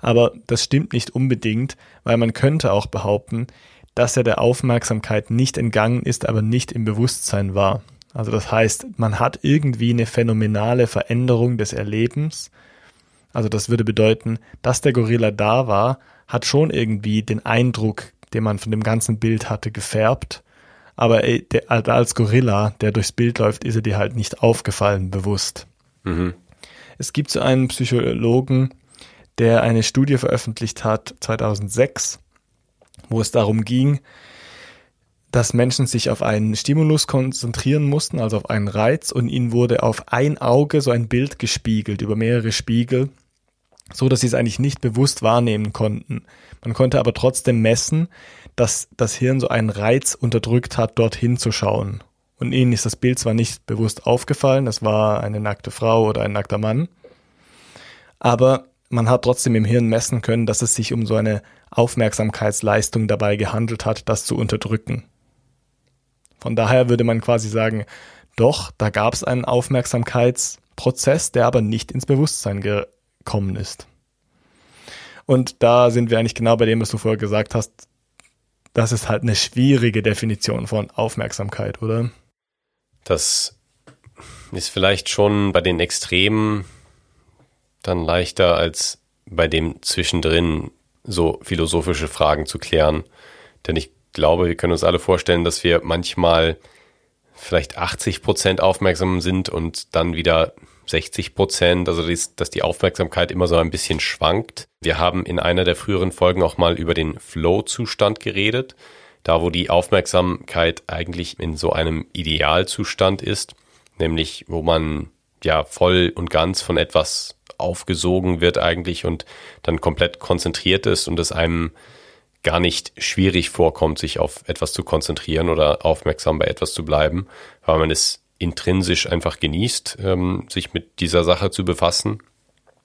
Aber das stimmt nicht unbedingt, weil man könnte auch behaupten, dass er der Aufmerksamkeit nicht entgangen ist, aber nicht im Bewusstsein war. Also das heißt, man hat irgendwie eine phänomenale Veränderung des Erlebens. Also das würde bedeuten, dass der Gorilla da war, hat schon irgendwie den Eindruck, den man von dem ganzen Bild hatte, gefärbt. Aber als Gorilla, der durchs Bild läuft, ist er dir halt nicht aufgefallen, bewusst. Mhm. Es gibt so einen Psychologen, der eine Studie veröffentlicht hat 2006, wo es darum ging, dass Menschen sich auf einen Stimulus konzentrieren mussten, also auf einen Reiz, und ihnen wurde auf ein Auge so ein Bild gespiegelt über mehrere Spiegel, so dass sie es eigentlich nicht bewusst wahrnehmen konnten. Man konnte aber trotzdem messen, dass das Hirn so einen Reiz unterdrückt hat, dorthin zu schauen. Und ihnen ist das Bild zwar nicht bewusst aufgefallen, das war eine nackte Frau oder ein nackter Mann, aber man hat trotzdem im Hirn messen können, dass es sich um so eine Aufmerksamkeitsleistung dabei gehandelt hat, das zu unterdrücken. Von daher würde man quasi sagen, doch, da gab es einen Aufmerksamkeitsprozess, der aber nicht ins Bewusstsein gekommen ist. Und da sind wir eigentlich genau bei dem, was du vorher gesagt hast. das ist halt eine schwierige Definition von Aufmerksamkeit, oder? Das ist vielleicht schon bei den Extremen dann leichter als bei dem zwischendrin so philosophische Fragen zu klären. Denn ich glaube, wir können uns alle vorstellen, dass wir manchmal vielleicht 80 Prozent aufmerksam sind und dann wieder 60 Prozent, also dass die Aufmerksamkeit immer so ein bisschen schwankt. Wir haben in einer der früheren Folgen auch mal über den Flow-Zustand geredet, da wo die Aufmerksamkeit eigentlich in so einem Idealzustand ist, nämlich wo man ja voll und ganz von etwas aufgesogen wird eigentlich und dann komplett konzentriert ist und es einem gar nicht schwierig vorkommt, sich auf etwas zu konzentrieren oder aufmerksam bei etwas zu bleiben, weil man es intrinsisch einfach genießt, ähm, sich mit dieser Sache zu befassen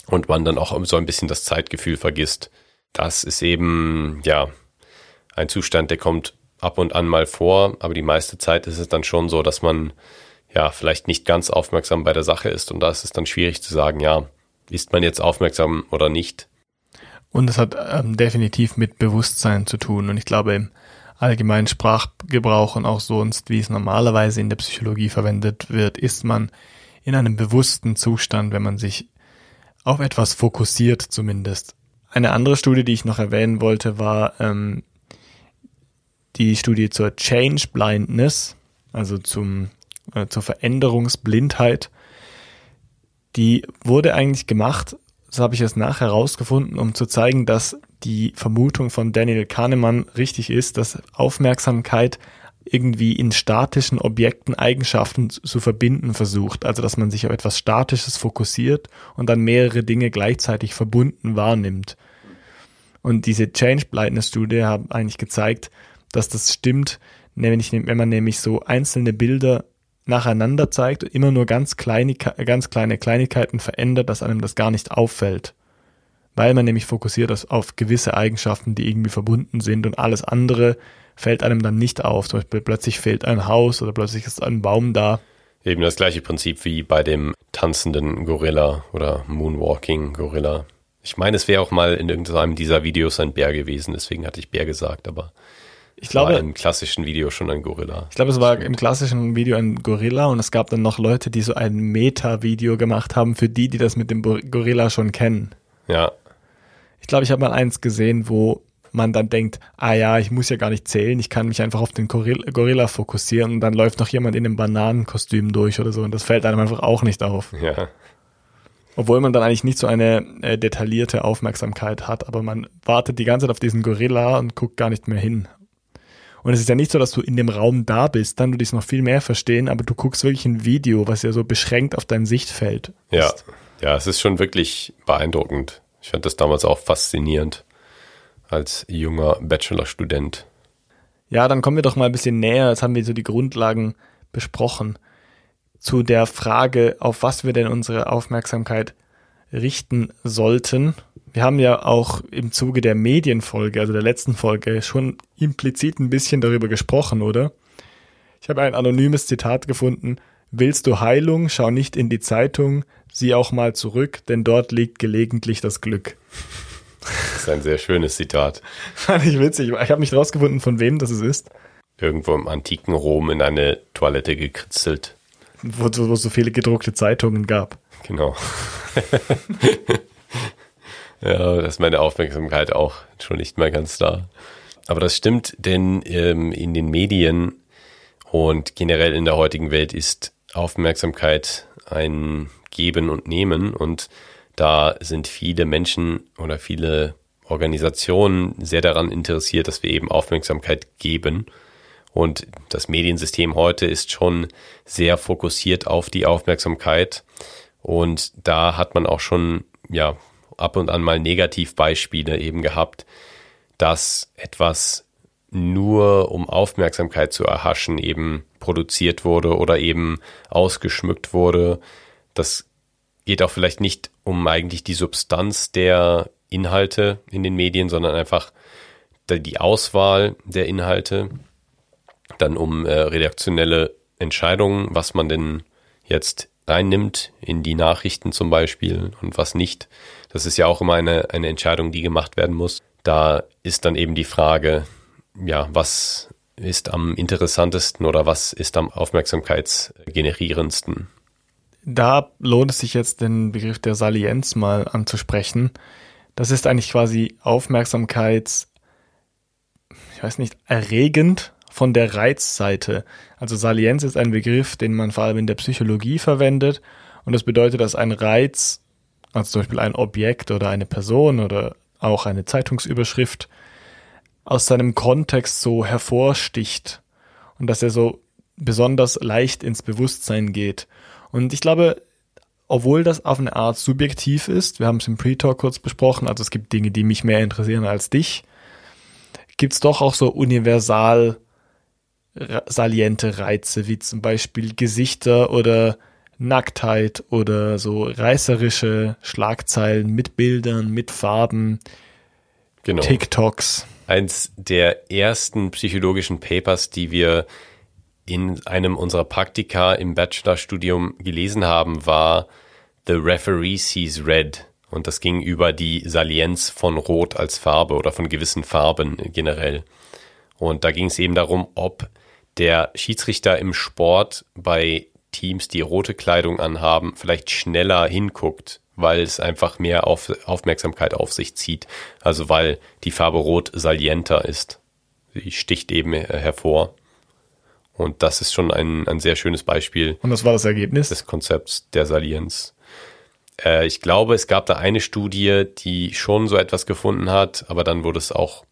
und man dann auch so ein bisschen das Zeitgefühl vergisst. Das ist eben, ja, ein Zustand, der kommt ab und an mal vor, aber die meiste Zeit ist es dann schon so, dass man ja vielleicht nicht ganz aufmerksam bei der Sache ist und da ist es dann schwierig zu sagen, ja, ist man jetzt aufmerksam oder nicht. Und es hat ähm, definitiv mit Bewusstsein zu tun. Und ich glaube, im allgemeinen Sprachgebrauch und auch sonst, wie es normalerweise in der Psychologie verwendet wird, ist man in einem bewussten Zustand, wenn man sich auf etwas fokussiert zumindest. Eine andere Studie, die ich noch erwähnen wollte, war ähm, die Studie zur Change Blindness, also zum, äh, zur Veränderungsblindheit. Die wurde eigentlich gemacht so habe ich es nachher herausgefunden, um zu zeigen, dass die Vermutung von Daniel Kahnemann richtig ist, dass Aufmerksamkeit irgendwie in statischen Objekten Eigenschaften zu verbinden versucht. Also dass man sich auf etwas Statisches fokussiert und dann mehrere Dinge gleichzeitig verbunden wahrnimmt. Und diese Change Blindness Studie hat eigentlich gezeigt, dass das stimmt, wenn man nämlich so einzelne Bilder nacheinander zeigt und immer nur ganz kleine, ganz kleine Kleinigkeiten verändert, dass einem das gar nicht auffällt. Weil man nämlich fokussiert auf gewisse Eigenschaften, die irgendwie verbunden sind und alles andere fällt einem dann nicht auf. Zum Beispiel plötzlich fehlt ein Haus oder plötzlich ist ein Baum da. Eben das gleiche Prinzip wie bei dem tanzenden Gorilla oder Moonwalking Gorilla. Ich meine, es wäre auch mal in irgendeinem dieser Videos ein Bär gewesen, deswegen hatte ich Bär gesagt, aber ich glaube, war im klassischen Video schon ein Gorilla. Ich glaube, es war im klassischen Video ein Gorilla und es gab dann noch Leute, die so ein Meta-Video gemacht haben für die, die das mit dem Gorilla schon kennen. Ja. Ich glaube, ich habe mal eins gesehen, wo man dann denkt, ah ja, ich muss ja gar nicht zählen, ich kann mich einfach auf den Gorilla, Gorilla fokussieren und dann läuft noch jemand in einem Bananenkostüm durch oder so und das fällt einem einfach auch nicht auf. Ja. Obwohl man dann eigentlich nicht so eine äh, detaillierte Aufmerksamkeit hat, aber man wartet die ganze Zeit auf diesen Gorilla und guckt gar nicht mehr hin. Und es ist ja nicht so, dass du in dem Raum da bist, dann du dich noch viel mehr verstehen, aber du guckst wirklich ein Video, was ja so beschränkt auf dein Sichtfeld ja. ist. Ja, es ist schon wirklich beeindruckend. Ich fand das damals auch faszinierend als junger Bachelorstudent. Ja, dann kommen wir doch mal ein bisschen näher. Jetzt haben wir so die Grundlagen besprochen zu der Frage, auf was wir denn unsere Aufmerksamkeit richten sollten wir haben ja auch im Zuge der Medienfolge, also der letzten Folge, schon implizit ein bisschen darüber gesprochen, oder? Ich habe ein anonymes Zitat gefunden. Willst du Heilung, schau nicht in die Zeitung, sieh auch mal zurück, denn dort liegt gelegentlich das Glück. Das ist ein sehr schönes Zitat. Fand ich witzig. Ich habe nicht rausgefunden, von wem das ist. Irgendwo im antiken Rom in eine Toilette gekritzelt. Wo, wo es so viele gedruckte Zeitungen gab. Genau. Ja, da ist meine Aufmerksamkeit auch schon nicht mehr ganz da. Aber das stimmt, denn ähm, in den Medien und generell in der heutigen Welt ist Aufmerksamkeit ein Geben und Nehmen und da sind viele Menschen oder viele Organisationen sehr daran interessiert, dass wir eben Aufmerksamkeit geben. Und das Mediensystem heute ist schon sehr fokussiert auf die Aufmerksamkeit. Und da hat man auch schon, ja, ab und an mal Negativbeispiele eben gehabt, dass etwas nur um Aufmerksamkeit zu erhaschen eben produziert wurde oder eben ausgeschmückt wurde. Das geht auch vielleicht nicht um eigentlich die Substanz der Inhalte in den Medien, sondern einfach die Auswahl der Inhalte, dann um äh, redaktionelle Entscheidungen, was man denn jetzt reinnimmt in die Nachrichten zum Beispiel und was nicht. Das ist ja auch immer eine, eine Entscheidung, die gemacht werden muss. Da ist dann eben die Frage, ja, was ist am interessantesten oder was ist am aufmerksamkeitsgenerierendsten? Da lohnt es sich jetzt, den Begriff der Salienz mal anzusprechen. Das ist eigentlich quasi Aufmerksamkeits, ich weiß nicht, erregend von der Reizseite. Also Salienz ist ein Begriff, den man vor allem in der Psychologie verwendet. Und das bedeutet, dass ein Reiz, also zum Beispiel ein Objekt oder eine Person oder auch eine Zeitungsüberschrift, aus seinem Kontext so hervorsticht und dass er so besonders leicht ins Bewusstsein geht. Und ich glaube, obwohl das auf eine Art subjektiv ist, wir haben es im Pre-Talk kurz besprochen, also es gibt Dinge, die mich mehr interessieren als dich, gibt es doch auch so universal saliente Reize, wie zum Beispiel Gesichter oder Nacktheit oder so reißerische Schlagzeilen mit Bildern, mit Farben, genau. TikToks eins der ersten psychologischen Papers, die wir in einem unserer Praktika im Bachelorstudium gelesen haben, war The Referee Sees Red. Und das ging über die Salienz von Rot als Farbe oder von gewissen Farben generell. Und da ging es eben darum, ob der Schiedsrichter im Sport bei Teams, die rote Kleidung anhaben, vielleicht schneller hinguckt weil es einfach mehr auf, Aufmerksamkeit auf sich zieht. Also weil die Farbe Rot salienter ist. Sie sticht eben hervor. Und das ist schon ein, ein sehr schönes Beispiel. Und was war das Ergebnis? Des Konzepts der Salienz. Äh, ich glaube, es gab da eine Studie, die schon so etwas gefunden hat, aber dann wurde es auch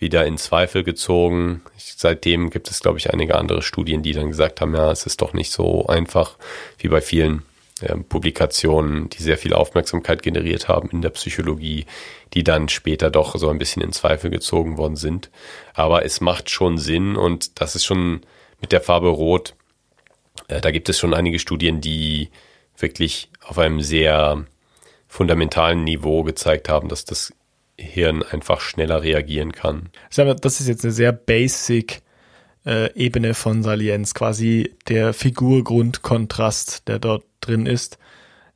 wieder in Zweifel gezogen. Seitdem gibt es, glaube ich, einige andere Studien, die dann gesagt haben, ja, es ist doch nicht so einfach wie bei vielen äh, Publikationen, die sehr viel Aufmerksamkeit generiert haben in der Psychologie, die dann später doch so ein bisschen in Zweifel gezogen worden sind. Aber es macht schon Sinn und das ist schon mit der Farbe Rot, äh, da gibt es schon einige Studien, die wirklich auf einem sehr fundamentalen Niveau gezeigt haben, dass das Hirn einfach schneller reagieren kann. Das ist jetzt eine sehr basic äh, Ebene von Salienz, quasi der Figurgrundkontrast, der dort drin ist.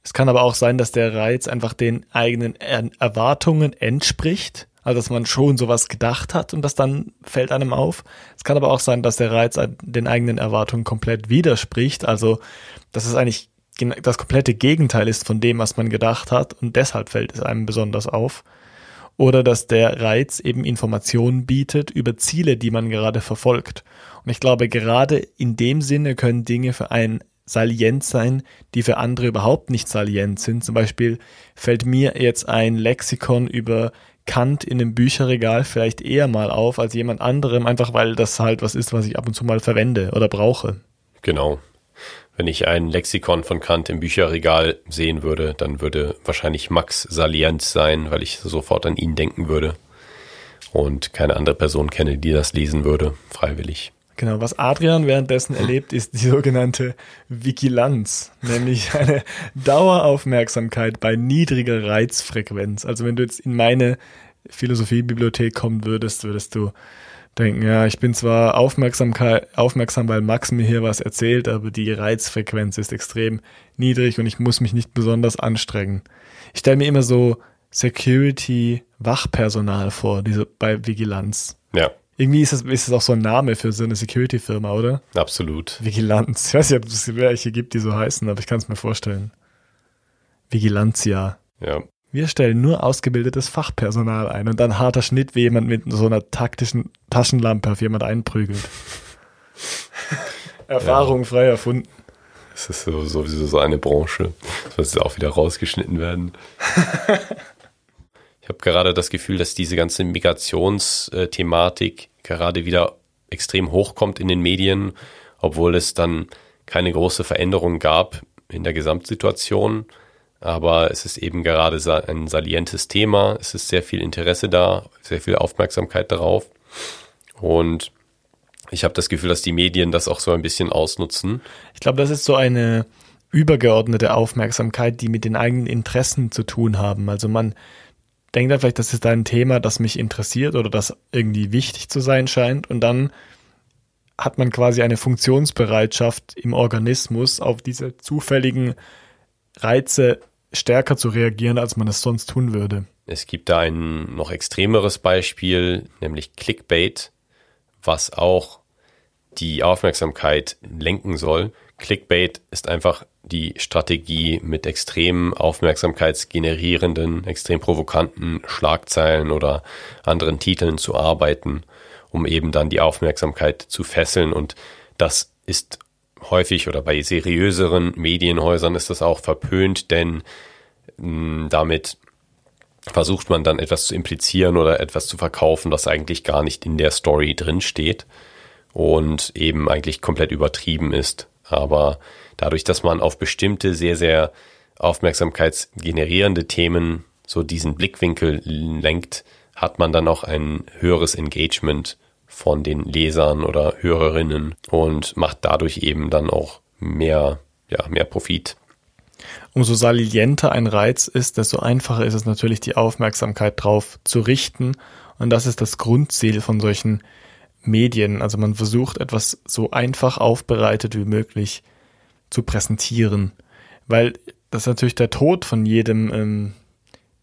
Es kann aber auch sein, dass der Reiz einfach den eigenen er Erwartungen entspricht, also dass man schon sowas gedacht hat und das dann fällt einem auf. Es kann aber auch sein, dass der Reiz den eigenen Erwartungen komplett widerspricht, also dass es eigentlich das komplette Gegenteil ist von dem, was man gedacht hat und deshalb fällt es einem besonders auf. Oder dass der Reiz eben Informationen bietet über Ziele, die man gerade verfolgt. Und ich glaube, gerade in dem Sinne können Dinge für einen salient sein, die für andere überhaupt nicht salient sind. Zum Beispiel fällt mir jetzt ein Lexikon über Kant in einem Bücherregal vielleicht eher mal auf als jemand anderem, einfach weil das halt was ist, was ich ab und zu mal verwende oder brauche. Genau. Wenn ich ein Lexikon von Kant im Bücherregal sehen würde, dann würde wahrscheinlich Max salient sein, weil ich sofort an ihn denken würde und keine andere Person kenne, die das lesen würde, freiwillig. Genau, was Adrian währenddessen erlebt, ist die sogenannte Vigilanz, nämlich eine Daueraufmerksamkeit bei niedriger Reizfrequenz. Also wenn du jetzt in meine Philosophiebibliothek kommen würdest, würdest du denken, ja, ich bin zwar aufmerksam, weil Max mir hier was erzählt, aber die Reizfrequenz ist extrem niedrig und ich muss mich nicht besonders anstrengen. Ich stelle mir immer so Security-Wachpersonal vor, diese bei Vigilanz. Ja. Irgendwie ist es, ist es auch so ein Name für so eine Security-Firma, oder? Absolut. Vigilanz. Ich weiß nicht, ob es welche gibt, die so heißen, aber ich kann es mir vorstellen. Vigilanzia. Ja. Wir stellen nur ausgebildetes Fachpersonal ein und dann harter Schnitt, wie jemand mit so einer taktischen Taschenlampe auf jemand einprügelt. Erfahrung ja. frei erfunden. Das ist so, sowieso so eine Branche. Das wird jetzt auch wieder rausgeschnitten werden. Ich habe gerade das Gefühl, dass diese ganze Migrationsthematik gerade wieder extrem hochkommt in den Medien, obwohl es dann keine große Veränderung gab in der Gesamtsituation. Aber es ist eben gerade ein salientes Thema. Es ist sehr viel Interesse da, sehr viel Aufmerksamkeit darauf. Und ich habe das Gefühl, dass die Medien das auch so ein bisschen ausnutzen. Ich glaube, das ist so eine übergeordnete Aufmerksamkeit, die mit den eigenen Interessen zu tun haben. Also man denkt dann vielleicht, das ist ein Thema, das mich interessiert oder das irgendwie wichtig zu sein scheint und dann hat man quasi eine Funktionsbereitschaft im Organismus auf diese zufälligen Reize stärker zu reagieren, als man es sonst tun würde. Es gibt da ein noch extremeres Beispiel, nämlich Clickbait. was auch die Aufmerksamkeit lenken soll. Clickbait ist einfach die Strategie mit extrem aufmerksamkeitsgenerierenden, extrem provokanten Schlagzeilen oder anderen Titeln zu arbeiten, um eben dann die Aufmerksamkeit zu fesseln. Und das ist häufig oder bei seriöseren Medienhäusern ist das auch verpönt, denn mh, mm, damit versucht man dann etwas zu implizieren oder etwas zu verkaufen, das eigentlich gar nicht in der Story drin steht und eben eigentlich komplett übertrieben ist. Aber dadurch, dass man auf bestimmte sehr, sehr aufmerksamkeitsgenerierende Themen so diesen Blickwinkel lenkt, hat man dann auch ein höheres Engagement von den Lesern oder Hörerinnen und macht dadurch eben dann auch mehr, ja, mehr Profit. Umso salienter ein Reiz ist, desto einfacher ist es natürlich, die Aufmerksamkeit drauf zu richten. Und das ist das Grundziel von solchen Medien. Also man versucht etwas so einfach aufbereitet wie möglich zu präsentieren. Weil das ist natürlich der Tod von jedem ähm,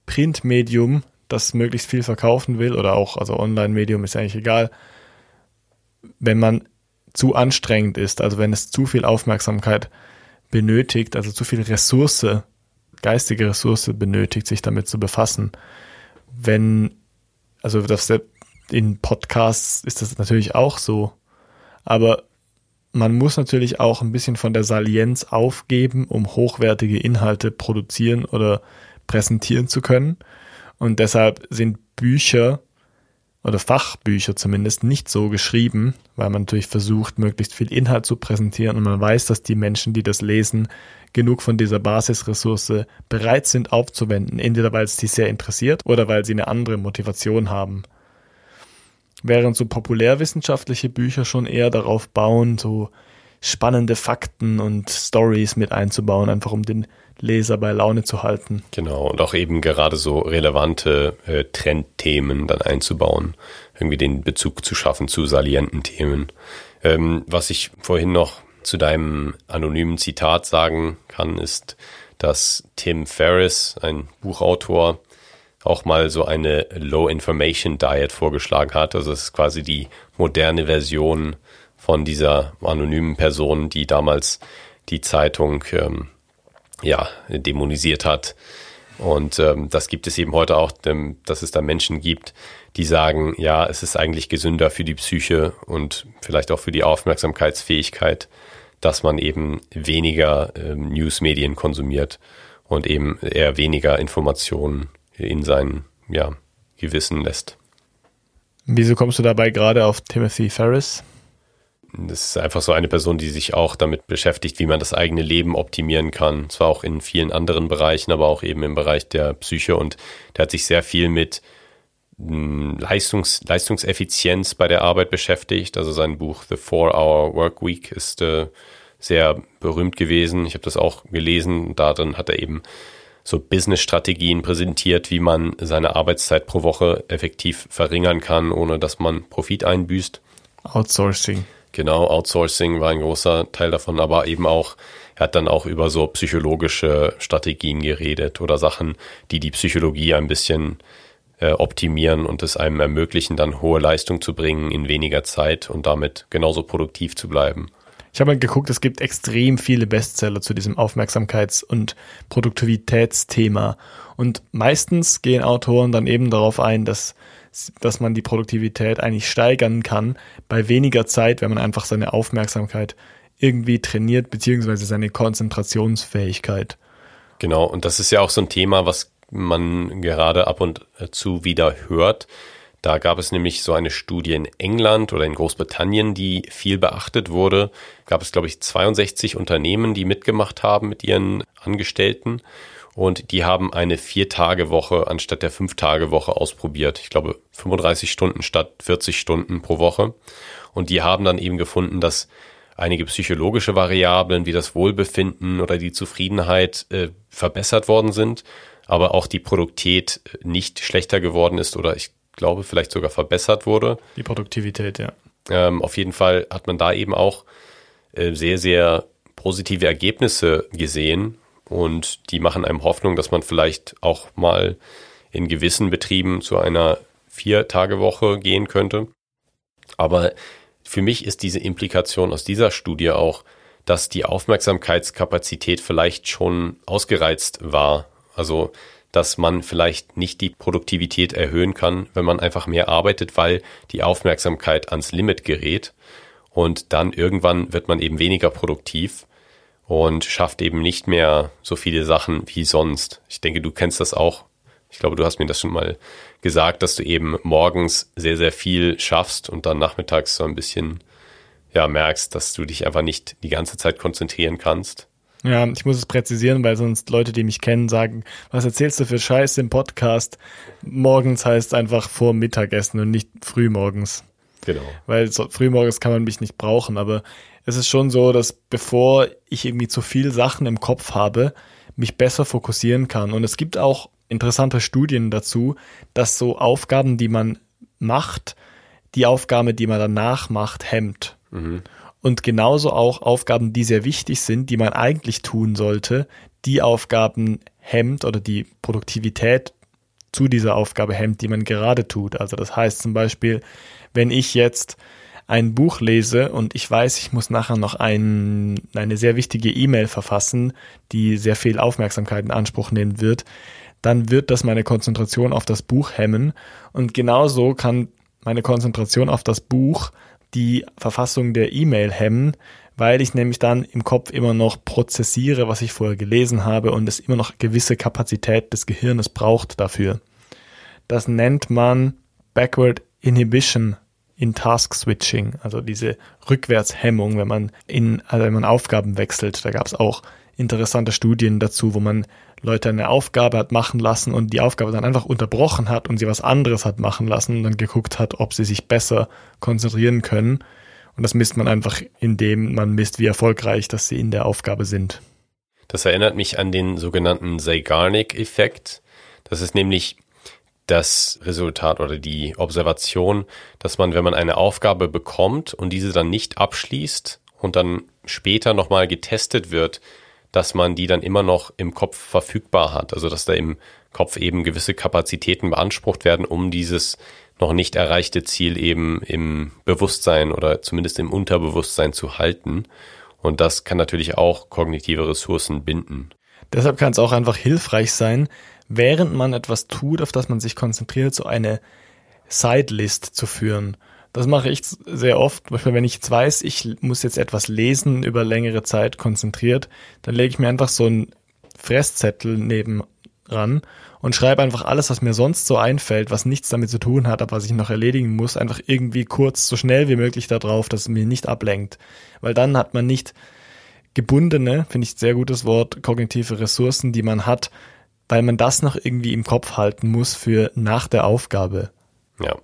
Printmedium, das möglichst viel verkaufen will oder auch, also Online-Medium ist eigentlich egal, wenn man zu anstrengend ist, also wenn es zu viel Aufmerksamkeit benötigt, also zu viel Ressource, geistige Ressource benötigt, sich damit zu befassen. Wenn, also das, in Podcasts ist das natürlich auch so, aber man muss natürlich auch ein bisschen von der Salienz aufgeben, um hochwertige Inhalte produzieren oder präsentieren zu können. Und deshalb sind Bücher oder Fachbücher zumindest nicht so geschrieben, weil man natürlich versucht, möglichst viel Inhalt zu präsentieren und man weiß, dass die Menschen, die das lesen, genug von dieser Basisressource bereit sind aufzuwenden, entweder weil es sie sehr interessiert oder weil sie eine andere Motivation haben. Während so populärwissenschaftliche Bücher schon eher darauf bauen, so spannende Fakten und Stories mit einzubauen, einfach um den Leser bei Laune zu halten. Genau, und auch eben gerade so relevante äh, Trendthemen dann einzubauen, irgendwie den Bezug zu schaffen zu salienten Themen. Ähm, was ich vorhin noch zu deinem anonymen Zitat sagen kann, ist, dass Tim Ferriss, ein Buchautor, auch mal so eine Low Information Diet vorgeschlagen hat. Also es ist quasi die moderne Version von dieser anonymen Person, die damals die Zeitung ähm, ja, dämonisiert hat. Und ähm, das gibt es eben heute auch, ähm, dass es da Menschen gibt, die sagen, ja, es ist eigentlich gesünder für die Psyche und vielleicht auch für die Aufmerksamkeitsfähigkeit, dass man eben weniger ähm, Newsmedien konsumiert und eben eher weniger Informationen in sein ja, Gewissen lässt. Wieso kommst du dabei gerade auf Timothy Ferris? Das ist einfach so eine Person, die sich auch damit beschäftigt, wie man das eigene Leben optimieren kann. Zwar auch in vielen anderen Bereichen, aber auch eben im Bereich der Psyche. Und der hat sich sehr viel mit hm, Leistungs Leistungseffizienz bei der Arbeit beschäftigt. Also sein Buch The Four-Hour Work Week ist äh, sehr berühmt gewesen. Ich habe das auch gelesen. Darin hat er eben so Business-Strategien präsentiert, wie man seine Arbeitszeit pro Woche effektiv verringern kann, ohne dass man Profit einbüßt. Outsourcing. Genau, Outsourcing war ein großer Teil davon, aber eben auch, er hat dann auch über so psychologische Strategien geredet oder Sachen, die die Psychologie ein bisschen äh, optimieren und es einem ermöglichen, dann hohe Leistung zu bringen in weniger Zeit und damit genauso produktiv zu bleiben. Ich habe mal geguckt, es gibt extrem viele Bestseller zu diesem Aufmerksamkeits- und Produktivitätsthema. Und meistens gehen Autoren dann eben darauf ein, dass dass man die Produktivität eigentlich steigern kann bei weniger Zeit, wenn man einfach seine Aufmerksamkeit irgendwie trainiert, beziehungsweise seine Konzentrationsfähigkeit. Genau, und das ist ja auch so ein Thema, was man gerade ab und zu wieder hört. Da gab es nämlich so eine Studie in England oder in Großbritannien, die viel beachtet wurde. Gab es, glaube ich, 62 Unternehmen, die mitgemacht haben mit ihren Angestellten und die haben eine Vier-Tage-Woche anstatt der Fünf-Tage-Woche ausprobiert. Ich glaube 35 Stunden statt 40 Stunden pro Woche. Und die haben dann eben gefunden, dass einige psychologische Variablen wie das Wohlbefinden oder die Zufriedenheit äh, verbessert worden sind, aber auch die Produktität nicht schlechter geworden ist oder ich glaube vielleicht sogar verbessert wurde. Die Produktivität, ja. Ähm, auf jeden Fall hat man da eben auch äh, sehr, sehr positive Ergebnisse gesehen und die machen einem Hoffnung, dass man vielleicht auch mal in gewissen Betrieben zu einer Vier-Tage-Woche gehen könnte. Aber für mich ist diese Implikation aus dieser Studie auch, dass die Aufmerksamkeitskapazität vielleicht schon ausgereizt war. Also, dass man vielleicht nicht die Produktivität erhöhen kann, wenn man einfach mehr arbeitet, weil die Aufmerksamkeit ans Limit gerät. Und dann irgendwann wird man eben weniger produktiv und schafft eben nicht mehr so viele Sachen wie sonst. Ich denke, du kennst das auch. Ich glaube, du hast mir das schon mal gesagt, dass du eben morgens sehr, sehr viel schaffst und dann nachmittags so ein bisschen ja, merkst, dass du dich einfach nicht die ganze Zeit konzentrieren kannst. Ja, ich muss es präzisieren, weil sonst Leute, die mich kennen, sagen, was erzählst du für Scheiße im Podcast? Morgens heißt einfach vor Mittagessen und nicht frühmorgens. Genau. Weil so, frühmorgens kann man mich nicht brauchen, aber es ist schon so, dass bevor ich irgendwie zu viel Sachen im Kopf habe, mich besser fokussieren kann. Und es gibt auch interessante Studien dazu, dass so Aufgaben, die man macht, die Aufgabe, die man danach macht, hemmt. Mhm. Und genauso auch Aufgaben, die sehr wichtig sind, die man eigentlich tun sollte, die Aufgaben hemmt oder die Produktivität zu dieser Aufgabe hemmt, die man gerade tut. Also das heißt zum Beispiel, wenn ich jetzt ein Buch lese und ich weiß, ich muss nachher noch ein, eine sehr wichtige E-Mail verfassen, die sehr viel Aufmerksamkeit in Anspruch nehmen wird, dann wird das meine Konzentration auf das Buch hemmen. Und genauso kann meine Konzentration auf das Buch die Verfassung der E-Mail hemmen, weil ich nämlich dann im Kopf immer noch prozessiere, was ich vorher gelesen habe und es immer noch gewisse Kapazität des Gehirnes braucht dafür. Das nennt man Backward Inhibition in Task Switching, also diese Rückwärtshemmung, wenn man in, also wenn man Aufgaben wechselt. Da gab es auch interessante Studien dazu, wo man Leute eine Aufgabe hat machen lassen und die Aufgabe dann einfach unterbrochen hat und sie was anderes hat machen lassen und dann geguckt hat, ob sie sich besser konzentrieren können. Und das misst man einfach, indem man misst, wie erfolgreich, dass sie in der Aufgabe sind. Das erinnert mich an den sogenannten Zeigarnik-Effekt. Das ist nämlich das Resultat oder die Observation, dass man, wenn man eine Aufgabe bekommt und diese dann nicht abschließt und dann später nochmal getestet wird, dass man die dann immer noch im Kopf verfügbar hat. Also dass da im Kopf eben gewisse Kapazitäten beansprucht werden, um dieses noch nicht erreichte Ziel eben im Bewusstsein oder zumindest im Unterbewusstsein zu halten. Und das kann natürlich auch kognitive Ressourcen binden. Deshalb kann es auch einfach hilfreich sein, während man etwas tut, auf das man sich konzentriert, so eine Sidelist zu führen. Das mache ich sehr oft. Beispiel, wenn ich jetzt weiß, ich muss jetzt etwas lesen über längere Zeit konzentriert, dann lege ich mir einfach so einen Fresszettel neben ran und schreibe einfach alles, was mir sonst so einfällt, was nichts damit zu tun hat, aber was ich noch erledigen muss, einfach irgendwie kurz, so schnell wie möglich da drauf, dass es mir nicht ablenkt. Weil dann hat man nicht gebundene, finde ich sehr gutes Wort, kognitive Ressourcen, die man hat, weil man das noch irgendwie im Kopf halten muss für nach der Aufgabe. Ja.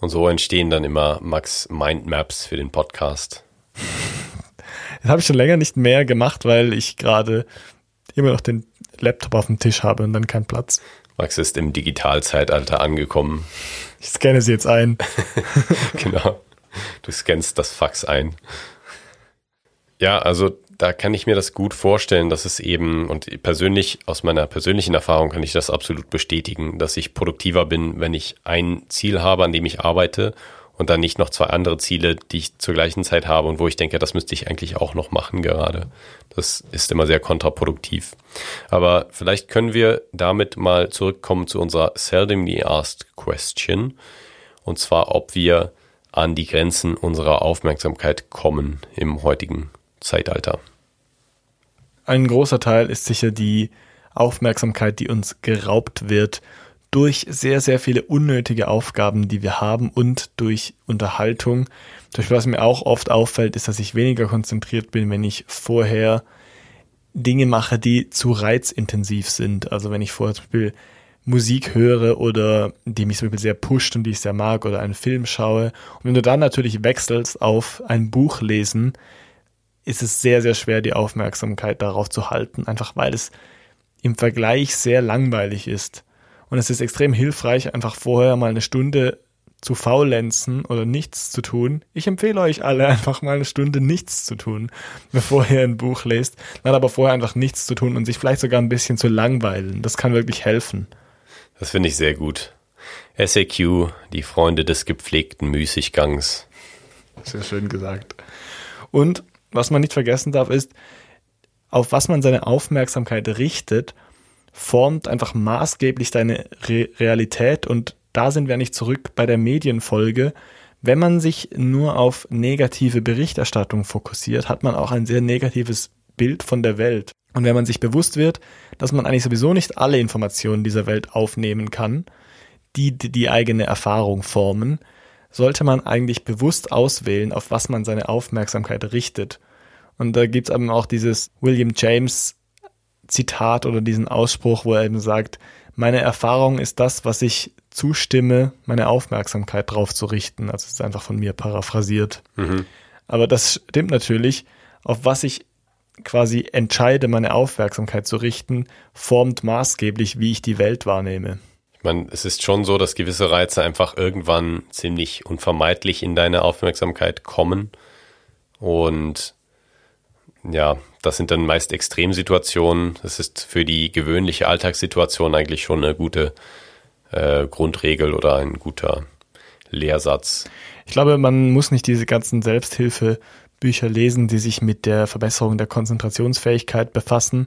Und so entstehen dann immer Max Mindmaps für den Podcast. Das habe ich schon länger nicht mehr gemacht, weil ich gerade immer noch den Laptop auf dem Tisch habe und dann keinen Platz. Max ist im Digitalzeitalter angekommen. Ich scanne sie jetzt ein. genau. Du scannst das Fax ein. Ja, also da kann ich mir das gut vorstellen, dass es eben, und persönlich, aus meiner persönlichen Erfahrung kann ich das absolut bestätigen, dass ich produktiver bin, wenn ich ein Ziel habe, an dem ich arbeite und dann nicht noch zwei andere Ziele, die ich zur gleichen Zeit habe und wo ich denke, das müsste ich eigentlich auch noch machen gerade. Das ist immer sehr kontraproduktiv. Aber vielleicht können wir damit mal zurückkommen zu unserer seldomly asked question. Und zwar, ob wir an die Grenzen unserer Aufmerksamkeit kommen im heutigen Zeitalter? Ein großer Teil ist sicher die Aufmerksamkeit, die uns geraubt wird durch sehr, sehr viele unnötige Aufgaben, die wir haben und durch Unterhaltung. Durch was mir auch oft auffällt, ist, dass ich weniger konzentriert bin, wenn ich vorher Dinge mache, die zu reizintensiv sind. Also wenn ich vorher zum Beispiel Musik höre oder die mich zum Beispiel sehr pusht und die ich sehr mag oder einen Film schaue. Und wenn du dann natürlich wechselst auf ein Buch lesen, ist es sehr, sehr schwer, die Aufmerksamkeit darauf zu halten, einfach weil es im Vergleich sehr langweilig ist. Und es ist extrem hilfreich, einfach vorher mal eine Stunde zu faulenzen oder nichts zu tun. Ich empfehle euch alle einfach mal eine Stunde nichts zu tun, bevor ihr ein Buch lest. Dann aber vorher einfach nichts zu tun und sich vielleicht sogar ein bisschen zu langweilen. Das kann wirklich helfen. Das finde ich sehr gut. SAQ, die Freunde des gepflegten Müßiggangs. Sehr schön gesagt. Und was man nicht vergessen darf, ist, auf was man seine Aufmerksamkeit richtet, formt einfach maßgeblich deine Re Realität. Und da sind wir nicht zurück bei der Medienfolge. Wenn man sich nur auf negative Berichterstattung fokussiert, hat man auch ein sehr negatives Bild von der Welt. Und wenn man sich bewusst wird, dass man eigentlich sowieso nicht alle Informationen dieser Welt aufnehmen kann, die die eigene Erfahrung formen, sollte man eigentlich bewusst auswählen, auf was man seine Aufmerksamkeit richtet. Und da gibt's eben auch dieses William James Zitat oder diesen Ausspruch, wo er eben sagt, meine Erfahrung ist das, was ich zustimme, meine Aufmerksamkeit drauf zu richten. Also es ist einfach von mir paraphrasiert. Mhm. Aber das stimmt natürlich, auf was ich quasi entscheide, meine Aufmerksamkeit zu richten, formt maßgeblich, wie ich die Welt wahrnehme. Ich meine, es ist schon so, dass gewisse Reize einfach irgendwann ziemlich unvermeidlich in deine Aufmerksamkeit kommen. Und ja, das sind dann meist Extremsituationen. Das ist für die gewöhnliche Alltagssituation eigentlich schon eine gute äh, Grundregel oder ein guter Lehrsatz. Ich glaube, man muss nicht diese ganzen Selbsthilfebücher lesen, die sich mit der Verbesserung der Konzentrationsfähigkeit befassen.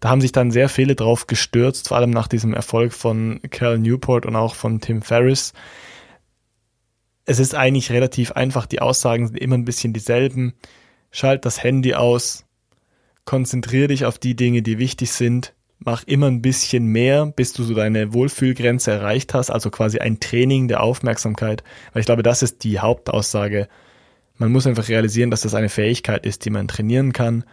Da haben sich dann sehr viele drauf gestürzt, vor allem nach diesem Erfolg von Cal Newport und auch von Tim Ferriss. Es ist eigentlich relativ einfach, die Aussagen sind immer ein bisschen dieselben. Schalt das Handy aus, konzentrier dich auf die Dinge, die wichtig sind, mach immer ein bisschen mehr, bis du so deine Wohlfühlgrenze erreicht hast, also quasi ein Training der Aufmerksamkeit, weil ich glaube, das ist die Hauptaussage. Man muss einfach realisieren, dass das eine Fähigkeit ist, die man trainieren kann,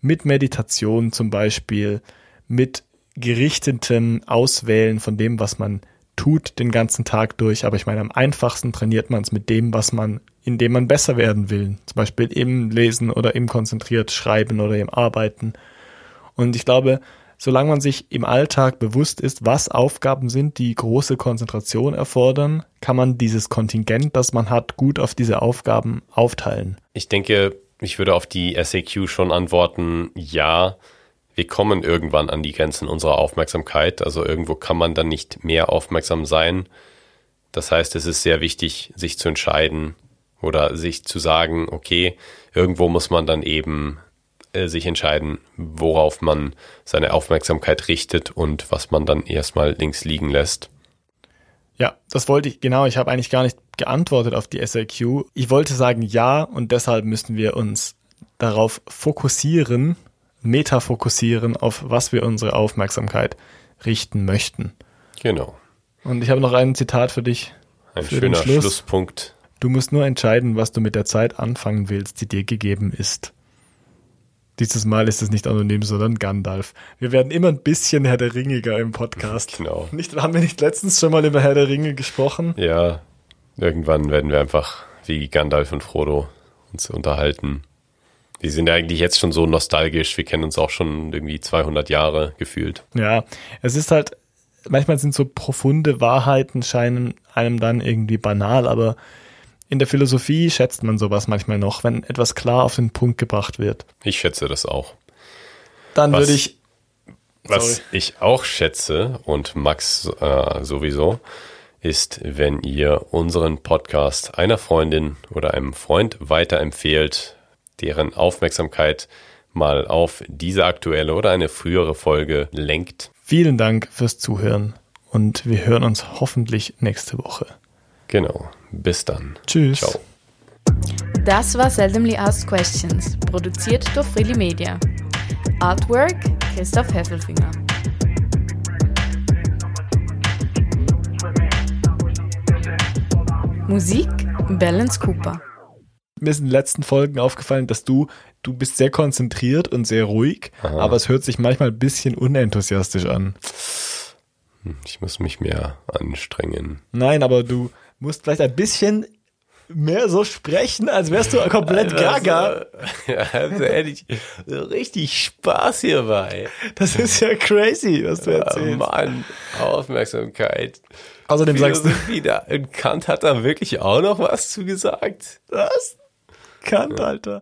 mit Meditation zum Beispiel, mit gerichtetem Auswählen von dem, was man tut den ganzen Tag durch. Aber ich meine, am einfachsten trainiert man es mit dem, was man, indem man besser werden will. Zum Beispiel im Lesen oder im konzentriert Schreiben oder im Arbeiten. Und ich glaube, solange man sich im Alltag bewusst ist, was Aufgaben sind, die große Konzentration erfordern, kann man dieses Kontingent, das man hat, gut auf diese Aufgaben aufteilen. Ich denke, ich würde auf die SAQ schon antworten, ja, wir kommen irgendwann an die Grenzen unserer Aufmerksamkeit. Also irgendwo kann man dann nicht mehr aufmerksam sein. Das heißt, es ist sehr wichtig, sich zu entscheiden oder sich zu sagen, okay, irgendwo muss man dann eben äh, sich entscheiden, worauf man seine Aufmerksamkeit richtet und was man dann erstmal links liegen lässt. Ja, das wollte ich, genau, ich habe eigentlich gar nicht geantwortet auf die SAQ. Ich wollte sagen ja und deshalb müssen wir uns darauf fokussieren, metafokussieren, auf was wir unsere Aufmerksamkeit richten möchten. Genau. Und ich habe noch ein Zitat für dich. Ein für schöner Schluss. Schlusspunkt. Du musst nur entscheiden, was du mit der Zeit anfangen willst, die dir gegeben ist. Dieses Mal ist es nicht anonym, sondern Gandalf. Wir werden immer ein bisschen Herr der Ringiger im Podcast. Genau. Nicht, haben wir nicht letztens schon mal über Herr der Ringe gesprochen? Ja, irgendwann werden wir einfach wie Gandalf und Frodo uns unterhalten. Die sind ja eigentlich jetzt schon so nostalgisch. Wir kennen uns auch schon irgendwie 200 Jahre gefühlt. Ja, es ist halt, manchmal sind so profunde Wahrheiten scheinen einem dann irgendwie banal, aber in der Philosophie schätzt man sowas manchmal noch, wenn etwas klar auf den Punkt gebracht wird. Ich schätze das auch. Dann was, würde ich. Sorry. Was ich auch schätze und Max äh, sowieso, ist, wenn ihr unseren Podcast einer Freundin oder einem Freund weiterempfehlt, deren Aufmerksamkeit mal auf diese aktuelle oder eine frühere Folge lenkt. Vielen Dank fürs Zuhören und wir hören uns hoffentlich nächste Woche. Genau. Bis dann. Tschüss. Ciao. Das war Seldomly Asked Questions, produziert durch Freely Media. Artwork Christoph Heffelfinger. Musik Balance Cooper. Mir ist in den letzten Folgen aufgefallen, dass du, du bist sehr konzentriert und sehr ruhig, Aha. aber es hört sich manchmal ein bisschen unenthusiastisch an. Hm, ich muss mich mehr anstrengen. Nein, aber du, musst vielleicht ein bisschen mehr so sprechen, als wärst du komplett gaga. Ja, also ehrlich, richtig Spaß hierbei. Das ist ja crazy, was du erzählst. Ja, Mann, Aufmerksamkeit. Außerdem sagst du wieder. Und Kant hat da wirklich auch noch was zu gesagt. Was? Kant, Alter.